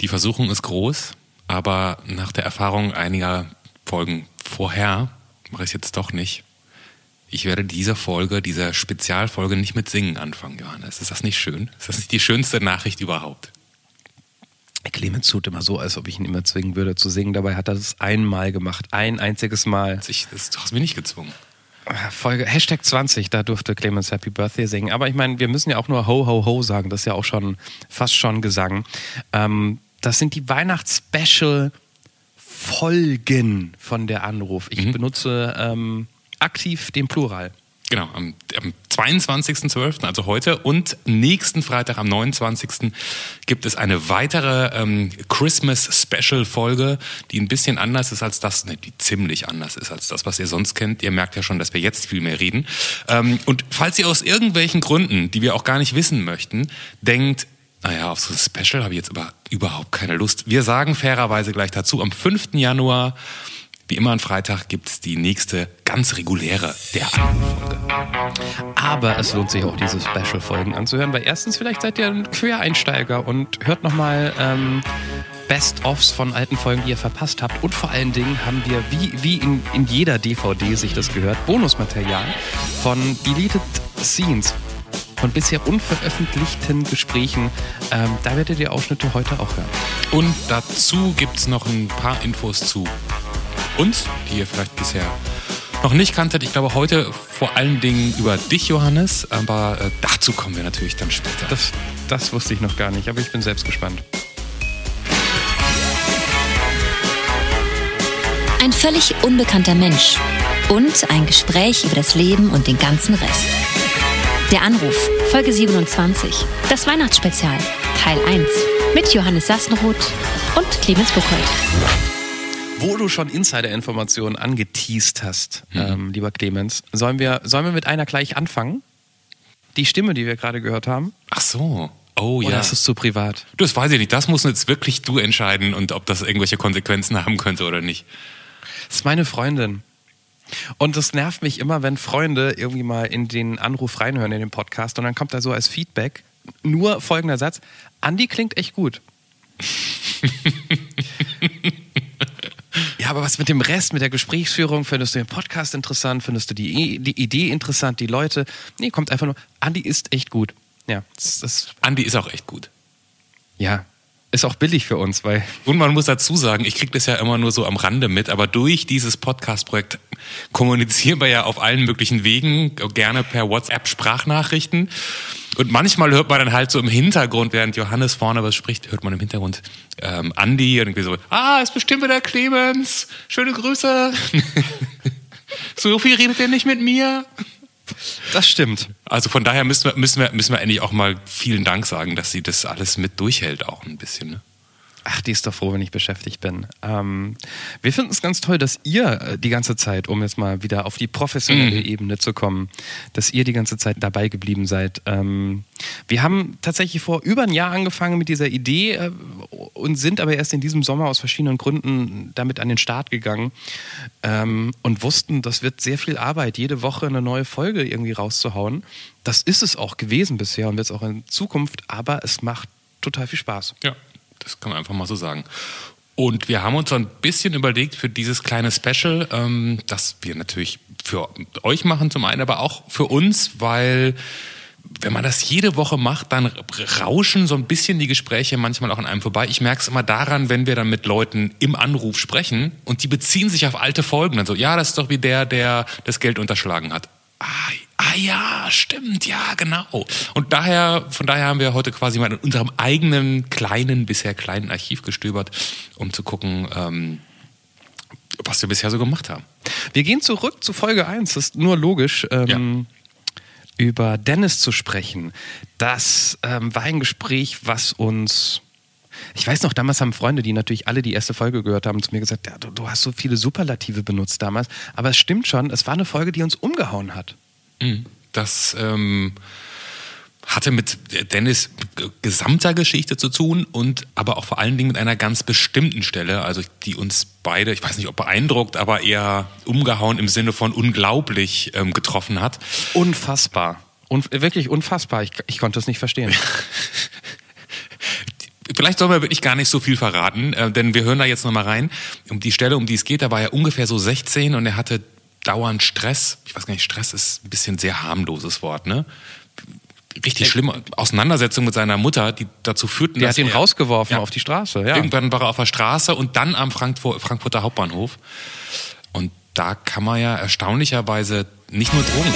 Die Versuchung ist groß, aber nach der Erfahrung einiger Folgen vorher mache ich es jetzt doch nicht. Ich werde diese Folge, diese Spezialfolge nicht mit Singen anfangen, Johannes. Ist das nicht schön? Ist das nicht die schönste Nachricht überhaupt? Clemens tut immer so, als ob ich ihn immer zwingen würde zu singen. Dabei hat er das einmal gemacht. Ein einziges Mal. Ich, das, du hast mich nicht gezwungen. Folge Hashtag 20, da durfte Clemens Happy Birthday singen. Aber ich meine, wir müssen ja auch nur Ho Ho Ho sagen. Das ist ja auch schon fast schon Gesang. Ähm, das sind die Weihnachts-Special-Folgen von der Anruf. Ich mhm. benutze ähm, aktiv den Plural. Genau, am, am 22.12., also heute und nächsten Freitag am 29. gibt es eine weitere ähm, Christmas-Special-Folge, die ein bisschen anders ist als das, ne, die ziemlich anders ist als das, was ihr sonst kennt. Ihr merkt ja schon, dass wir jetzt viel mehr reden. Ähm, und falls ihr aus irgendwelchen Gründen, die wir auch gar nicht wissen möchten, denkt, naja, auf so ein Special habe ich jetzt aber überhaupt keine Lust. Wir sagen fairerweise gleich dazu, am 5. Januar wie immer am Freitag gibt es die nächste ganz reguläre der Folge. Aber es lohnt sich auch, diese Special-Folgen anzuhören, weil erstens vielleicht seid ihr ein Quereinsteiger und hört nochmal ähm, Best-ofs von alten Folgen, die ihr verpasst habt. Und vor allen Dingen haben wir, wie, wie in, in jeder DVD sich das gehört, Bonusmaterial von Deleted Scenes von bisher unveröffentlichten Gesprächen. Ähm, da werdet ihr Ausschnitte heute auch hören. Und dazu gibt es noch ein paar Infos zu uns, die ihr vielleicht bisher noch nicht kanntet. Ich glaube heute vor allen Dingen über dich, Johannes, aber äh, dazu kommen wir natürlich dann später. Das, das wusste ich noch gar nicht, aber ich bin selbst gespannt. Ein völlig unbekannter Mensch und ein Gespräch über das Leben und den ganzen Rest. Der Anruf, Folge 27, das Weihnachtsspezial, Teil 1, mit Johannes Sassenroth und Clemens Buchholz. Wo du schon Insider-Informationen angeteased hast, mhm. ähm, lieber Clemens, sollen wir, sollen wir mit einer gleich anfangen? Die Stimme, die wir gerade gehört haben? Ach so. Oh ja. Oder ist es zu privat? Das weiß ich nicht. Das musst jetzt wirklich du entscheiden und ob das irgendwelche Konsequenzen haben könnte oder nicht. Das ist meine Freundin. Und das nervt mich immer, wenn Freunde irgendwie mal in den Anruf reinhören in den Podcast und dann kommt da so als Feedback nur folgender Satz: Andi klingt echt gut. Ja, aber was mit dem Rest, mit der Gesprächsführung? Findest du den Podcast interessant? Findest du die, die Idee interessant, die Leute? Nee, kommt einfach nur, Andi ist echt gut. Ja, das, das Andi ist auch echt gut. Ja, ist auch billig für uns, weil. Und man muss dazu sagen, ich kriege das ja immer nur so am Rande mit, aber durch dieses Podcast-Projekt kommunizieren wir ja auf allen möglichen Wegen, gerne per WhatsApp-Sprachnachrichten. Und manchmal hört man dann halt so im Hintergrund, während Johannes vorne was spricht, hört man im Hintergrund ähm, Andi und irgendwie so, ah, ist bestimmt wieder Clemens, schöne Grüße. so viel redet er nicht mit mir. Das stimmt. Also von daher müssen wir, müssen wir, müssen wir endlich auch mal vielen Dank sagen, dass sie das alles mit durchhält, auch ein bisschen. Ne? Ach, die ist doch froh, wenn ich beschäftigt bin. Ähm, wir finden es ganz toll, dass ihr äh, die ganze Zeit, um jetzt mal wieder auf die professionelle mm. Ebene zu kommen, dass ihr die ganze Zeit dabei geblieben seid. Ähm, wir haben tatsächlich vor über ein Jahr angefangen mit dieser Idee äh, und sind aber erst in diesem Sommer aus verschiedenen Gründen damit an den Start gegangen ähm, und wussten, das wird sehr viel Arbeit, jede Woche eine neue Folge irgendwie rauszuhauen. Das ist es auch gewesen bisher und wird es auch in Zukunft, aber es macht total viel Spaß. Ja, das kann man einfach mal so sagen. Und wir haben uns so ein bisschen überlegt für dieses kleine Special, ähm, das wir natürlich für euch machen zum einen, aber auch für uns, weil wenn man das jede Woche macht, dann rauschen so ein bisschen die Gespräche manchmal auch an einem vorbei. Ich merke es immer daran, wenn wir dann mit Leuten im Anruf sprechen und die beziehen sich auf alte Folgen. Dann so, ja, das ist doch wie der, der das Geld unterschlagen hat. Ah, ah ja, stimmt, ja, genau. Und daher, von daher haben wir heute quasi mal in unserem eigenen kleinen, bisher kleinen Archiv gestöbert, um zu gucken, ähm, was wir bisher so gemacht haben. Wir gehen zurück zu Folge 1. Das ist nur logisch. Ähm, ja. Über Dennis zu sprechen. Das ähm, war ein Gespräch, was uns ich weiß noch, damals haben Freunde, die natürlich alle die erste Folge gehört haben, zu mir gesagt, ja, du, du hast so viele Superlative benutzt damals. Aber es stimmt schon, es war eine Folge, die uns umgehauen hat. Mhm. Das ähm, hatte mit Dennis gesamter Geschichte zu tun und aber auch vor allen Dingen mit einer ganz bestimmten Stelle, also die uns beide, ich weiß nicht ob beeindruckt, aber eher umgehauen im Sinne von unglaublich ähm, getroffen hat. Unfassbar. Un wirklich unfassbar. Ich, ich konnte es nicht verstehen. vielleicht sollen wir wirklich gar nicht so viel verraten, äh, denn wir hören da jetzt nochmal rein. Um die Stelle, um die es geht, da war er ungefähr so 16 und er hatte dauernd Stress. Ich weiß gar nicht, Stress ist ein bisschen sehr harmloses Wort, ne? Richtig schlimme Auseinandersetzung mit seiner Mutter, die dazu führten, Der dass hat ihn er rausgeworfen Ja. auf die Straße. Ja. Irgendwann war er auf der Straße und dann am Frankfur Frankfurter Hauptbahnhof. Und da kann man ja erstaunlicherweise nicht nur Drogen.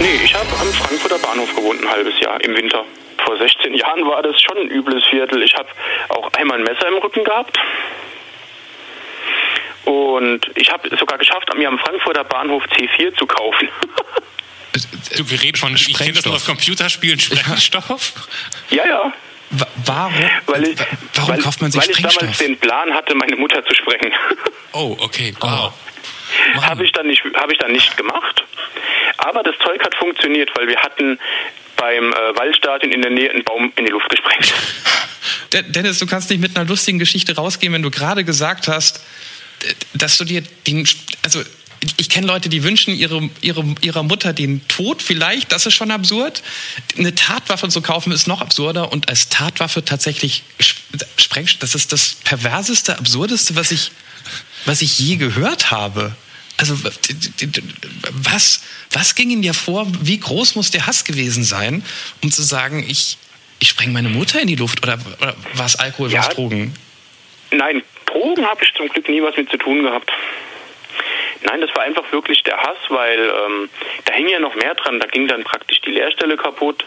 Nee, ich habe am Frankfurter Bahnhof gewohnt, ein halbes Jahr im Winter. Vor 16 Jahren war das schon ein übles Viertel. Ich habe auch einmal ein Messer im Rücken gehabt. Und ich habe es sogar geschafft, mir am Frankfurter Bahnhof C4 zu kaufen. Du, wir reden von, ich kenne das nur aus Computerspielen, Sprengstoff. ja, ja. Wa- Warum, Weil ich, warum weil, kauft man sich weil ich damals Sprengstoff? den Plan hatte, meine Mutter zu sprengen. Oh, okay, wow. Mann. Habe ich, dann nicht- habe ich dann nicht gemacht. Aber das Zeug hat funktioniert, weil wir hatten beim äh, Waldstadion in der Nähe einen Baum in die Luft gesprengt. De- Dennis, du kannst nicht mit einer lustigen Geschichte rausgehen, wenn du gerade gesagt hast, dass du dir den, also ich kenne Leute, die wünschen ihre, ihre, ihrer Mutter den Tod vielleicht, das ist schon absurd. Eine Tatwaffe zu kaufen ist noch absurder und als Tatwaffe tatsächlich Sp- Sprengstoff, das ist das perverseste, absurdeste, was ich, was ich je gehört habe. Also was, was ging in dir vor? Wie groß muss der Hass gewesen sein, um zu sagen, ich, ich spreng meine Mutter in die Luft oder, oder war es Alkohol, Ja. was Drogen? Nein, Drogen habe ich zum Glück nie was mit zu tun gehabt. Nein, das war einfach wirklich der Hass, weil ähm, da hing ja noch mehr dran. Da ging dann praktisch die Lehrstelle kaputt.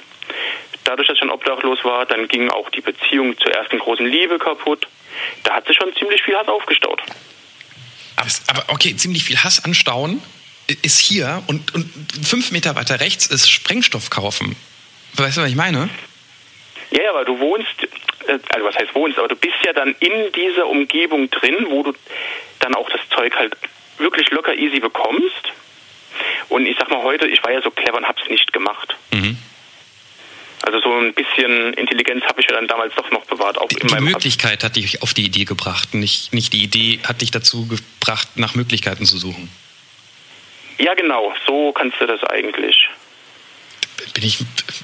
Dadurch, dass ich schon obdachlos war, dann ging auch die Beziehung zur ersten großen Liebe kaputt. Da hat sich schon ziemlich viel Hass aufgestaut. Aber, aber okay, ziemlich viel Hass anstauen ist hier und, und fünf Meter weiter rechts ist Sprengstoff kaufen. Weißt du, was ich meine? Ja, ja, aber du wohnst, äh, also was heißt wohnst, aber du bist ja dann in dieser Umgebung drin, wo du dann auch das Zeug halt wirklich locker easy bekommst. Und ich sag mal heute, ich war ja so clever und hab's nicht gemacht. Mhm. Also so ein bisschen Intelligenz habe ich ja dann damals doch noch bewahrt, auch in Die meinem Möglichkeit hat dich auf die Idee gebracht, nicht, nicht die Idee hat dich dazu gebracht, nach Möglichkeiten zu suchen. Ja, genau, so kannst du das eigentlich. Bin ich,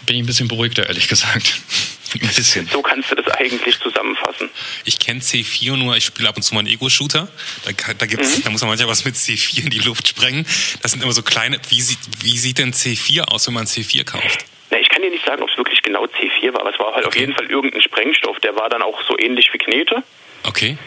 bin ich ein bisschen beruhigter, ehrlich gesagt. Ein bisschen. So kannst du das eigentlich zusammenfassen. Ich kenne C4 nur, ich spiele ab und zu mal einen Ego-Shooter. Da, da, gibt's, da muss man manchmal was mit C4 in die Luft sprengen. Das sind immer so kleine. Wie sieht, wie sieht denn C4 aus, wenn man C4 kauft? Dir nicht sagen, ob es wirklich genau C4 war, aber es war halt auf Okay. jeden Fall irgendein Sprengstoff. Der war dann auch so ähnlich wie Knete. Okay.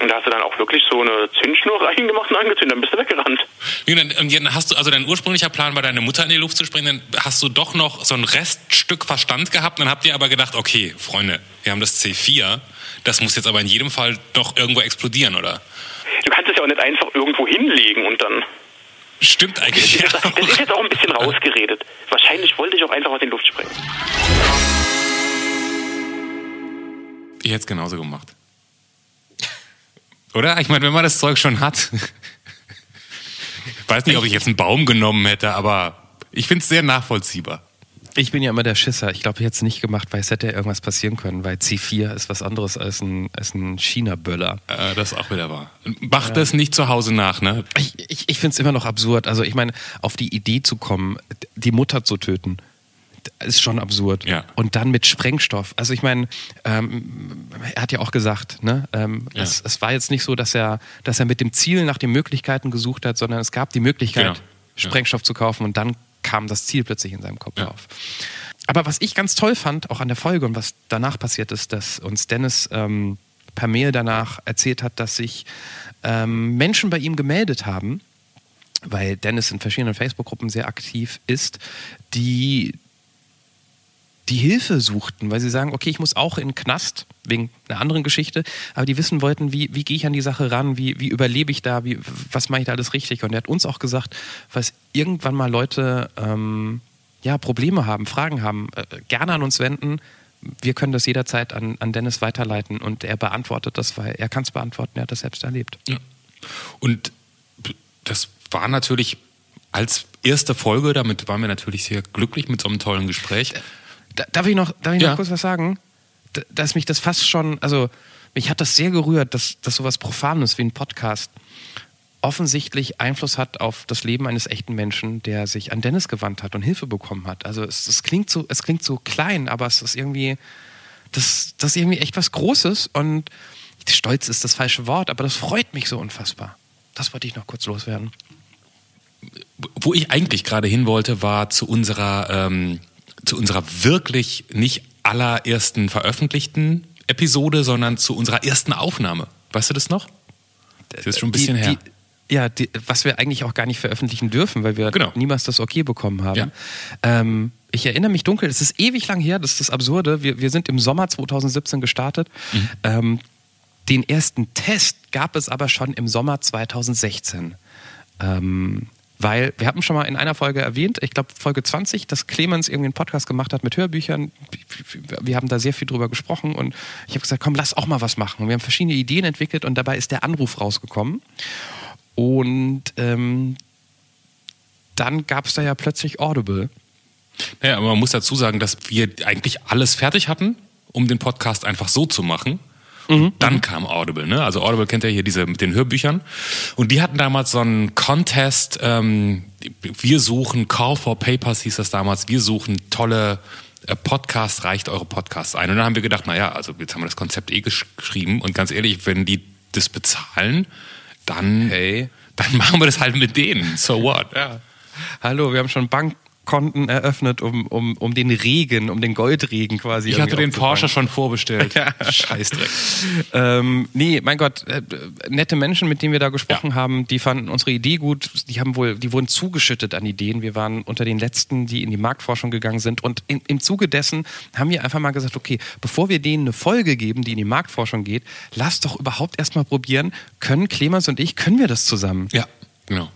Und da hast du dann auch wirklich so eine Zündschnur reingemacht und angezündet, dann bist du weggerannt. Und dann hast du, also dein ursprünglicher Plan war, deine Mutter in die Luft zu springen, dann hast du doch noch so ein Reststück Verstand gehabt. Dann habt ihr aber gedacht, okay, Freunde, wir haben das C4, das muss jetzt aber in jedem Fall doch irgendwo explodieren, oder? Du kannst es ja auch nicht einfach irgendwo hinlegen und dann. Stimmt eigentlich. Das, Ja. das ist jetzt auch ein bisschen rausgeredet. Wahrscheinlich wollte ich auch einfach in die Luft sprengen. Ich hätte es genauso gemacht. Oder? Ich meine, wenn man das Zeug schon hat. Ich weiß nicht, ob ich jetzt einen Baum genommen hätte, aber ich finde es sehr nachvollziehbar. Ich bin ja immer der Schisser. Ich glaube, ich hätte es nicht gemacht, weil es hätte ja irgendwas passieren können, weil C4 ist was anderes als ein, als ein China-Böller. Äh, das ist auch wieder wahr. Mach das nicht zu Hause nach, ne? Ich, ich, ich finde es immer noch absurd. Also ich meine, auf die Idee zu kommen, die Mutter zu töten, ist schon absurd. Ja. Und dann mit Sprengstoff. Also ich meine, ähm, er hat ja auch gesagt, ne, ähm, Ja. es, es war jetzt nicht so, dass er, dass er mit dem Ziel nach den Möglichkeiten gesucht hat, sondern es gab die Möglichkeit, Genau. Ja. Sprengstoff zu kaufen und dann kam das Ziel plötzlich in seinem Kopf Ja. auf. Aber was ich ganz toll fand, auch an der Folge und was danach passiert ist, dass uns Dennis ähm, per Mail danach erzählt hat, dass sich ähm, Menschen bei ihm gemeldet haben, weil Dennis in verschiedenen Facebook-Gruppen sehr aktiv ist, die die Hilfe suchten, weil sie sagen, okay, ich muss auch in den Knast, wegen einer anderen Geschichte, aber die wissen wollten, wie, wie gehe ich an die Sache ran, wie, wie überlebe ich da, wie, was mache ich da alles richtig? Und er hat uns auch gesagt, falls irgendwann mal Leute ähm, ja, Probleme haben, Fragen haben, äh, gerne an uns wenden. Wir können das jederzeit an, an Dennis weiterleiten und er beantwortet das, weil er kann es beantworten, er hat das selbst erlebt. Ja. Und das war natürlich als erste Folge, damit waren wir natürlich sehr glücklich mit so einem tollen Gespräch. Da, darf ich noch, darf ich Ja. noch kurz was sagen? Da, dass mich das fast schon, also mich hat das sehr gerührt, dass, dass sowas Profanes wie ein Podcast offensichtlich Einfluss hat auf das Leben eines echten Menschen, der sich an Dennis gewandt hat und Hilfe bekommen hat. Also es, es klingt so, es klingt so klein, aber es ist irgendwie, das, das ist irgendwie echt was Großes und stolz ist das falsche Wort, aber das freut mich so unfassbar. Das wollte ich noch kurz loswerden. Wo ich eigentlich gerade hin wollte, war zu unserer, ähm, zu unserer wirklich nicht allerersten veröffentlichten Episode, sondern zu unserer ersten Aufnahme. Weißt du das noch? Das ist schon ein bisschen die, her. Die, ja, die, was wir eigentlich auch gar nicht veröffentlichen dürfen, weil wir genau. niemals das Okay bekommen haben. Ja. Ähm, ich erinnere mich dunkel, es ist ewig lang her, das ist das Absurde. Wir, wir sind im Sommer 2017 gestartet. Mhm. Ähm, den ersten Test gab es aber schon im Sommer 2016. Ähm, weil wir hatten schon mal in einer Folge erwähnt, ich glaube Folge 20, dass Clemens irgendwie einen Podcast gemacht hat mit Hörbüchern. Wir haben da sehr viel drüber gesprochen und ich habe gesagt, komm, lass auch mal was machen. Und wir haben verschiedene Ideen entwickelt und dabei ist der Anruf rausgekommen. Und ähm, dann gab es da ja plötzlich Audible. Naja, aber man muss dazu sagen, dass wir eigentlich alles fertig hatten, um den Podcast einfach so zu machen. Mhm. Dann kam Audible, ne? Also Audible kennt ja hier diese mit den Hörbüchern. Und die hatten damals so einen Contest, ähm, wir suchen, Call for Papers hieß das damals, wir suchen tolle äh, Podcasts, reicht eure Podcasts ein. Und dann haben wir gedacht, naja, also jetzt haben wir das Konzept eh gesch geschrieben und ganz ehrlich, wenn die das bezahlen, dann, hey. dann machen wir das halt mit denen. So what? Ja. Hallo, wir haben schon Bank Konten eröffnet, um, um, um den Regen, um den Goldregen quasi. Ich hatte den Porsche schon vorbestellt. ja. Scheißdreck. ähm, nee, mein Gott, äh, nette Menschen, mit denen wir da gesprochen ja. haben, die fanden unsere Idee gut. Die haben wohl, die wurden zugeschüttet an Ideen. Wir waren unter den letzten, die in die Marktforschung gegangen sind. Und in, im Zuge dessen haben wir einfach mal gesagt, okay, bevor wir denen eine Folge geben, die in die Marktforschung geht, lass doch überhaupt erstmal probieren, können Clemens und ich, können wir das zusammen? Ja, genau.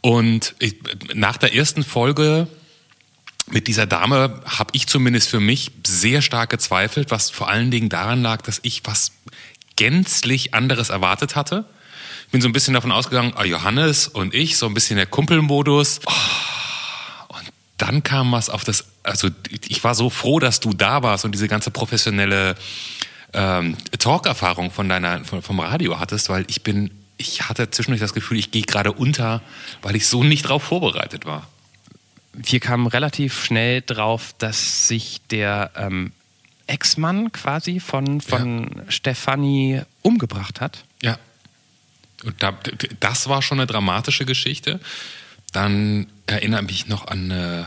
Und ich, nach der ersten Folge mit dieser Dame habe ich zumindest für mich sehr stark gezweifelt, was vor allen Dingen daran lag, dass ich was gänzlich anderes erwartet hatte. Ich bin so ein bisschen davon ausgegangen, ah, Johannes und ich, so ein bisschen der Kumpelmodus. Oh, und dann kam was auf das, also ich war so froh, dass du da warst und diese ganze professionelle ähm, Talk-Erfahrung von deiner, von, vom Radio hattest, weil ich bin, ich hatte zwischendurch das Gefühl, ich gehe gerade unter, weil ich so nicht drauf vorbereitet war wir kamen relativ schnell drauf, dass sich der ähm, Ex-Mann quasi von, von ja. Stefanie umgebracht hat. Ja. Und da, das war schon eine dramatische Geschichte. Dann erinnere mich noch an, äh,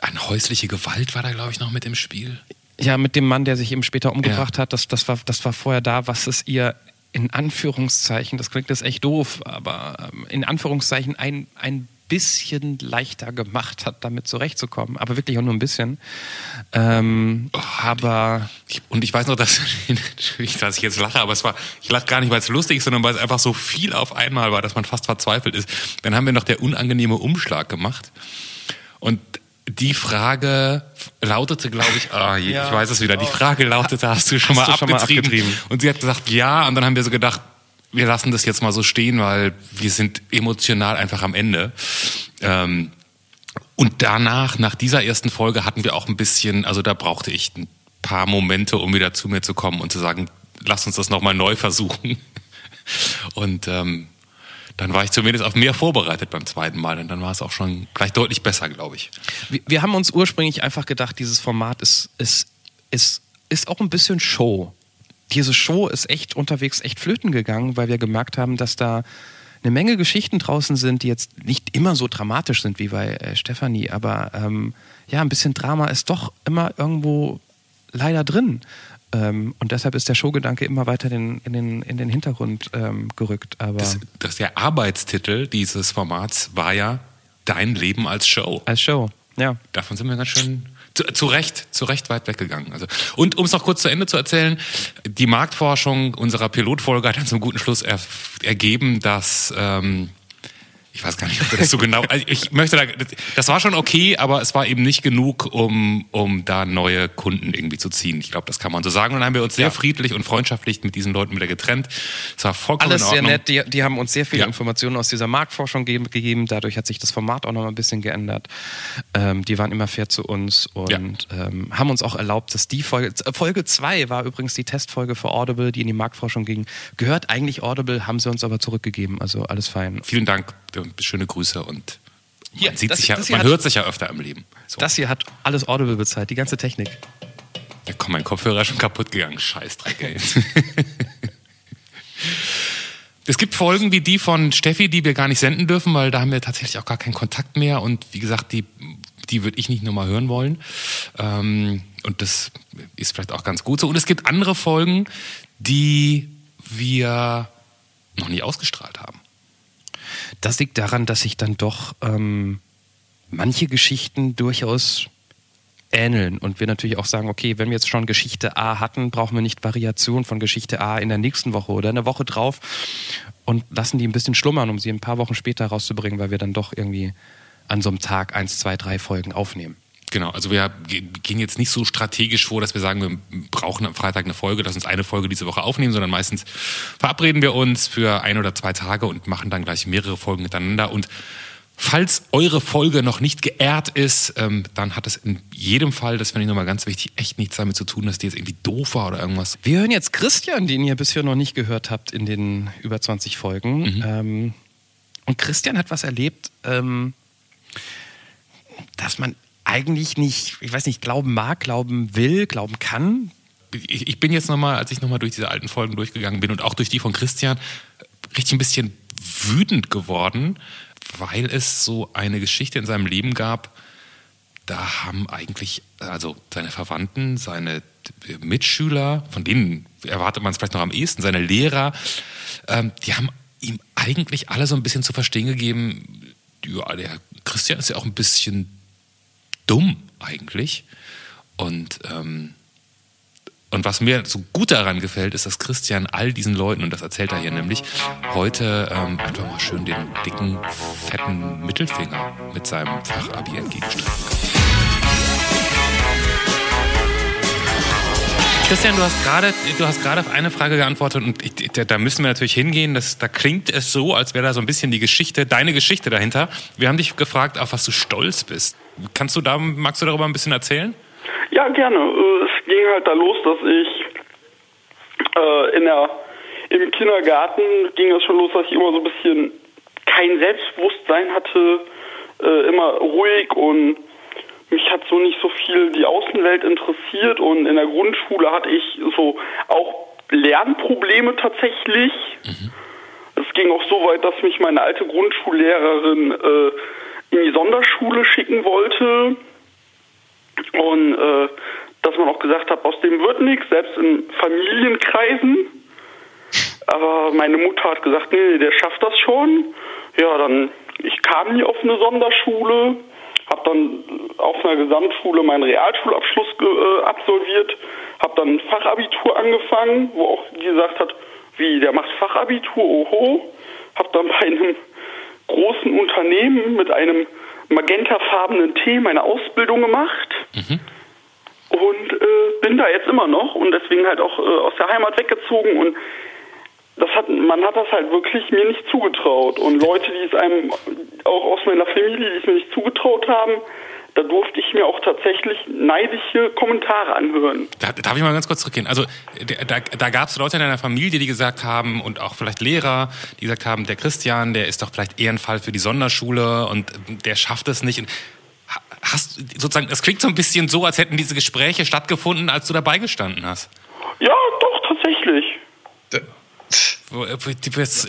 an häusliche Gewalt, war da, glaube ich, noch mit im Spiel. Ja, mit dem Mann, der sich eben später umgebracht ja. hat. Das, das, war, das war vorher da, was es ihr in Anführungszeichen, das klingt jetzt echt doof, aber ähm, in Anführungszeichen ein, ein bisschen leichter gemacht hat, damit zurechtzukommen. Aber wirklich auch nur ein bisschen. Ähm, oh, aber. Ich, und ich weiß noch, dass, dass ich jetzt lache, aber es war, ich lache gar nicht, weil es lustig ist, sondern weil es einfach so viel auf einmal war, dass man fast verzweifelt ist. Dann haben wir noch der unangenehme Umschlag gemacht. Und die Frage lautete, glaube ich, ah, ja. ich weiß es wieder, die Frage lautete, hast du schon, hast mal, du abgetrieben? schon mal abgetrieben? Und sie hat gesagt, ja, und dann haben wir so gedacht, wir lassen das jetzt mal so stehen, weil wir sind emotional einfach am Ende. Ähm, und danach, nach dieser ersten Folge, hatten wir auch ein bisschen, also da brauchte ich ein paar Momente, um wieder zu mir zu kommen und zu sagen, lass uns das nochmal neu versuchen. Und ähm, dann war ich zumindest auf mehr vorbereitet beim zweiten Mal und dann war es auch schon gleich deutlich besser, glaube ich. Wir, wir, haben uns ursprünglich einfach gedacht, dieses Format ist, ist, ist, ist auch ein bisschen Show diese Show ist echt unterwegs echt flöten gegangen, weil wir gemerkt haben, dass da eine Menge Geschichten draußen sind, die jetzt nicht immer so dramatisch sind wie bei äh, Stefanie, aber ähm, ja, ein bisschen Drama ist doch immer irgendwo leider drin. Ähm, und deshalb ist der Showgedanke immer weiter in, in, den, in den Hintergrund ähm, gerückt. Aber das, das der Arbeitstitel dieses Formats war ja Dein Leben als Show. Als Show, ja. Davon sind wir ganz schön zu, zu Recht, zu Recht weit weggegangen. Also, und um es noch kurz zu Ende zu erzählen, die Marktforschung unserer Pilotfolge hat dann zum guten Schluss er, ergeben, dass ähm, Ich weiß gar nicht, ob wir das so genau. Also ich möchte da, das war schon okay, aber es war eben nicht genug, um, um da neue Kunden irgendwie zu ziehen. Ich glaube, das kann man so sagen. Und dann haben wir uns sehr ja. friedlich und freundschaftlich mit diesen Leuten wieder getrennt. Es war vollkommen Alles sehr nett. Die, die haben uns sehr viele ja. Informationen aus dieser Marktforschung gegeben. Dadurch hat sich das Format auch noch mal ein bisschen geändert. Ähm, die waren immer fair zu uns und ja. ähm, haben uns auch erlaubt, dass die Folge, Folge 2 war übrigens die Testfolge für Audible, die in die Marktforschung ging. Gehört eigentlich Audible, haben sie uns aber zurückgegeben. Also alles fein. Vielen Dank schöne Grüße und man, ja, sieht das, sich ja, man hat, hört sich ja öfter im Leben. So. Das hier hat alles Audible bezahlt, die ganze Technik. Ja, komm, mein Kopfhörer ist schon kaputt gegangen. Scheißdreck, ey. es gibt Folgen wie die von Steffi, die wir gar nicht senden dürfen, weil da haben wir tatsächlich auch gar keinen Kontakt mehr. Und wie gesagt, die, die würde ich nicht nochmal hören wollen. Ähm, und das ist vielleicht auch ganz gut so. Und es gibt andere Folgen, die wir noch nie ausgestrahlt haben. Das liegt daran, dass sich dann doch ähm, manche Geschichten durchaus ähneln und wir natürlich auch sagen, okay, wenn wir jetzt schon Geschichte A hatten, brauchen wir nicht Variation von Geschichte A in der nächsten Woche oder eine Woche drauf und lassen die ein bisschen schlummern, um sie ein paar Wochen später rauszubringen, weil wir dann doch irgendwie an so einem Tag eins, zwei, drei Folgen aufnehmen. Genau, also wir gehen jetzt nicht so strategisch vor, dass wir sagen, wir brauchen am Freitag eine Folge, lass uns eine Folge diese Woche aufnehmen, sondern meistens verabreden wir uns für ein oder zwei Tage und machen dann gleich mehrere Folgen miteinander. Und falls eure Folge noch nicht geehrt ist, ähm, dann hat es in jedem Fall, das finde ich nochmal ganz wichtig, echt nichts damit zu tun, dass die jetzt irgendwie doof war oder irgendwas. Wir hören jetzt Christian, den ihr bisher noch nicht gehört habt in den über 20 Folgen. Mhm. Ähm, und Christian hat was erlebt, ähm, dass man eigentlich nicht, ich weiß nicht, glauben mag, glauben will, glauben kann. Ich, ich bin jetzt nochmal, als ich nochmal durch diese alten Folgen durchgegangen bin und auch durch die von Christian, richtig ein bisschen wütend geworden, weil es so eine Geschichte in seinem Leben gab, da haben eigentlich, also seine Verwandten, seine Mitschüler, von denen erwartet man es vielleicht noch am ehesten, seine Lehrer, ähm, die haben ihm eigentlich alle so ein bisschen zu verstehen gegeben, ja, der Christian ist ja auch ein bisschen dumm eigentlich. Und, ähm, und was mir so gut daran gefällt, ist, dass Christian all diesen Leuten, und das erzählt er hier nämlich, heute ähm, einfach mal schön den dicken, fetten Mittelfinger mit seinem Fachabi entgegenstrecken kann. Christian, du hast gerade, du hast gerade auf eine Frage geantwortet und ich, da müssen wir natürlich hingehen. Das, da klingt es so, als wäre da so ein bisschen die Geschichte, deine Geschichte dahinter. Wir haben dich gefragt, auf was du stolz bist. Kannst du da, magst du darüber ein bisschen erzählen? Ja, gerne. Äh, es ging halt da los, dass ich äh, in der, im Kindergarten ging es schon los, dass ich immer so ein bisschen kein Selbstbewusstsein hatte, äh, immer ruhig und mich hat so nicht so viel die Außenwelt interessiert und in der Grundschule hatte ich so auch Lernprobleme tatsächlich. Mhm. Es ging auch so weit, dass mich meine alte Grundschullehrerin äh, in die Sonderschule schicken wollte und äh, dass man auch gesagt hat, aus dem wird nichts, selbst in Familienkreisen. Aber meine Mutter hat gesagt, nee, der schafft das schon. Ja, dann, ich kam nie auf eine Sonderschule, habe dann auf einer Gesamtschule meinen Realschulabschluss äh, absolviert, habe dann Fachabitur angefangen, wo auch gesagt hat, wie, der macht Fachabitur, oho. Habe dann bei einem großen Unternehmen mit einem magentafarbenen Tee meine Ausbildung gemacht. Mhm. Und äh, bin da jetzt immer noch und deswegen halt auch äh, aus der Heimat weggezogen und das hat, man hat das halt wirklich mir nicht zugetraut. Und Leute, die es einem auch aus meiner Familie, die es mir nicht zugetraut haben, da durfte ich mir auch tatsächlich neidische Kommentare anhören. Da, darf ich mal ganz kurz zurückgehen? Also da, da gab es Leute in deiner Familie, die gesagt haben und auch vielleicht Lehrer, die gesagt haben, der Christian, der ist doch vielleicht eher ein Fall für die Sonderschule und der schafft es nicht. Hast sozusagen, es klingt so ein bisschen so, als hätten diese Gespräche stattgefunden, als du dabei gestanden hast. Ja, doch tatsächlich.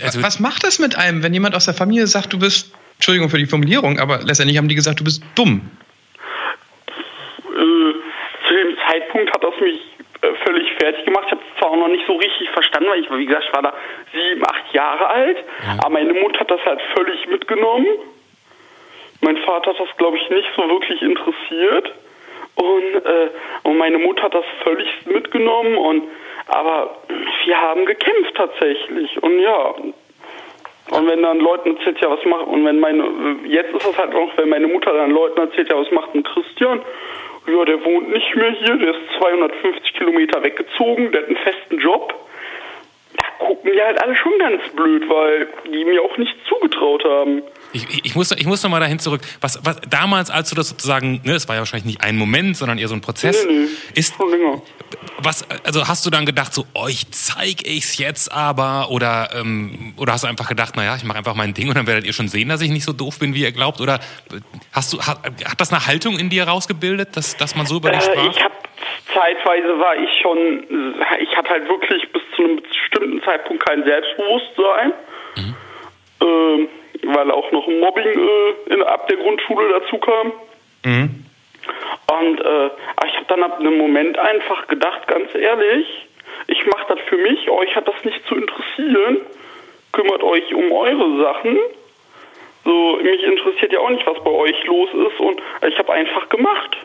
Also Was macht das mit einem, wenn jemand aus der Familie sagt, du bist, Entschuldigung für die Formulierung, aber letztendlich haben die gesagt, du bist dumm? Äh, zu dem Das mich äh, völlig fertig gemacht. Ich habe es zwar auch noch nicht so richtig verstanden, weil ich, wie gesagt, ich war da sieben, acht Jahre alt, ja. aber meine Mutter hat das halt völlig mitgenommen. Mein Vater hat das, glaube ich, nicht so wirklich interessiert. Und, äh, und meine Mutter hat das völlig mitgenommen und aber wir haben gekämpft tatsächlich. Und ja, Und wenn dann Leuten erzählt, ja, was macht, und wenn meine, jetzt ist es halt auch, wenn meine Mutter dann Leuten erzählt, ja, was macht ein Christian? Ja, der wohnt nicht mehr hier, der ist 250 Kilometer weggezogen, der hat einen festen Job. Da gucken die halt alle schon ganz blöd, weil die mir auch nichts zugetraut haben. Ich, ich, muss, ich muss noch mal dahin zurück. Was, was damals, als du das sozusagen, ne, das war ja wahrscheinlich nicht ein Moment, sondern eher so ein Prozess. Nee, nee, ist, was, also hast du dann gedacht, so, oh, ich zeig ich's jetzt aber, oder, ähm, oder hast du einfach gedacht, naja, ich mache einfach mein Ding und dann werdet ihr schon sehen, dass ich nicht so doof bin, wie ihr glaubt, oder hast du, hat, hat das eine Haltung in dir rausgebildet, dass, dass man so über dich Äh, sprach? ich habe zeitweise war ich schon, ich hatte halt wirklich bis zu einem bestimmten Zeitpunkt kein Selbstbewusstsein, ähm, weil auch noch Mobbing äh, in, ab der Grundschule dazu kam. Und äh, aber ich habe dann ab einem Moment einfach gedacht, ganz ehrlich, ich mache das für mich, euch hat das nicht zu interessieren, kümmert euch um eure Sachen. So, mich interessiert ja auch nicht, was bei euch los ist und ich habe einfach gemacht.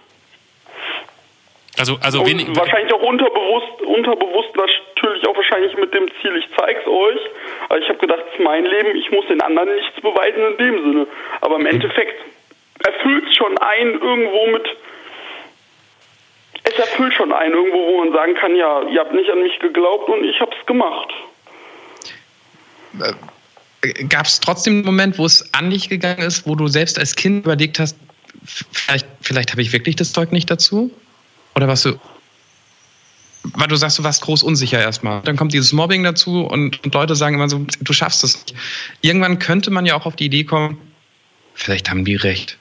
Also, also wenig, wahrscheinlich auch unterbewusst, unterbewusst natürlich auch wahrscheinlich mit dem Ziel, ich zeig's euch. Aber ich habe gedacht, es ist mein Leben, ich muss den anderen nichts beweisen in dem Sinne. Aber im Endeffekt erfüllt es schon einen irgendwo mit. Es erfüllt schon einen irgendwo, wo man sagen kann, ja, ihr habt nicht an mich geglaubt und ich hab's gemacht. Gab es trotzdem einen Moment, wo es an dich gegangen ist, wo du selbst als Kind überlegt hast, vielleicht, vielleicht habe ich wirklich das Zeug nicht dazu? Oder was du. Weil du sagst, du warst groß unsicher erstmal. Dann kommt dieses Mobbing dazu und, und Leute sagen immer so, du schaffst es nicht. Irgendwann könnte man ja auch auf die Idee kommen, vielleicht haben die recht.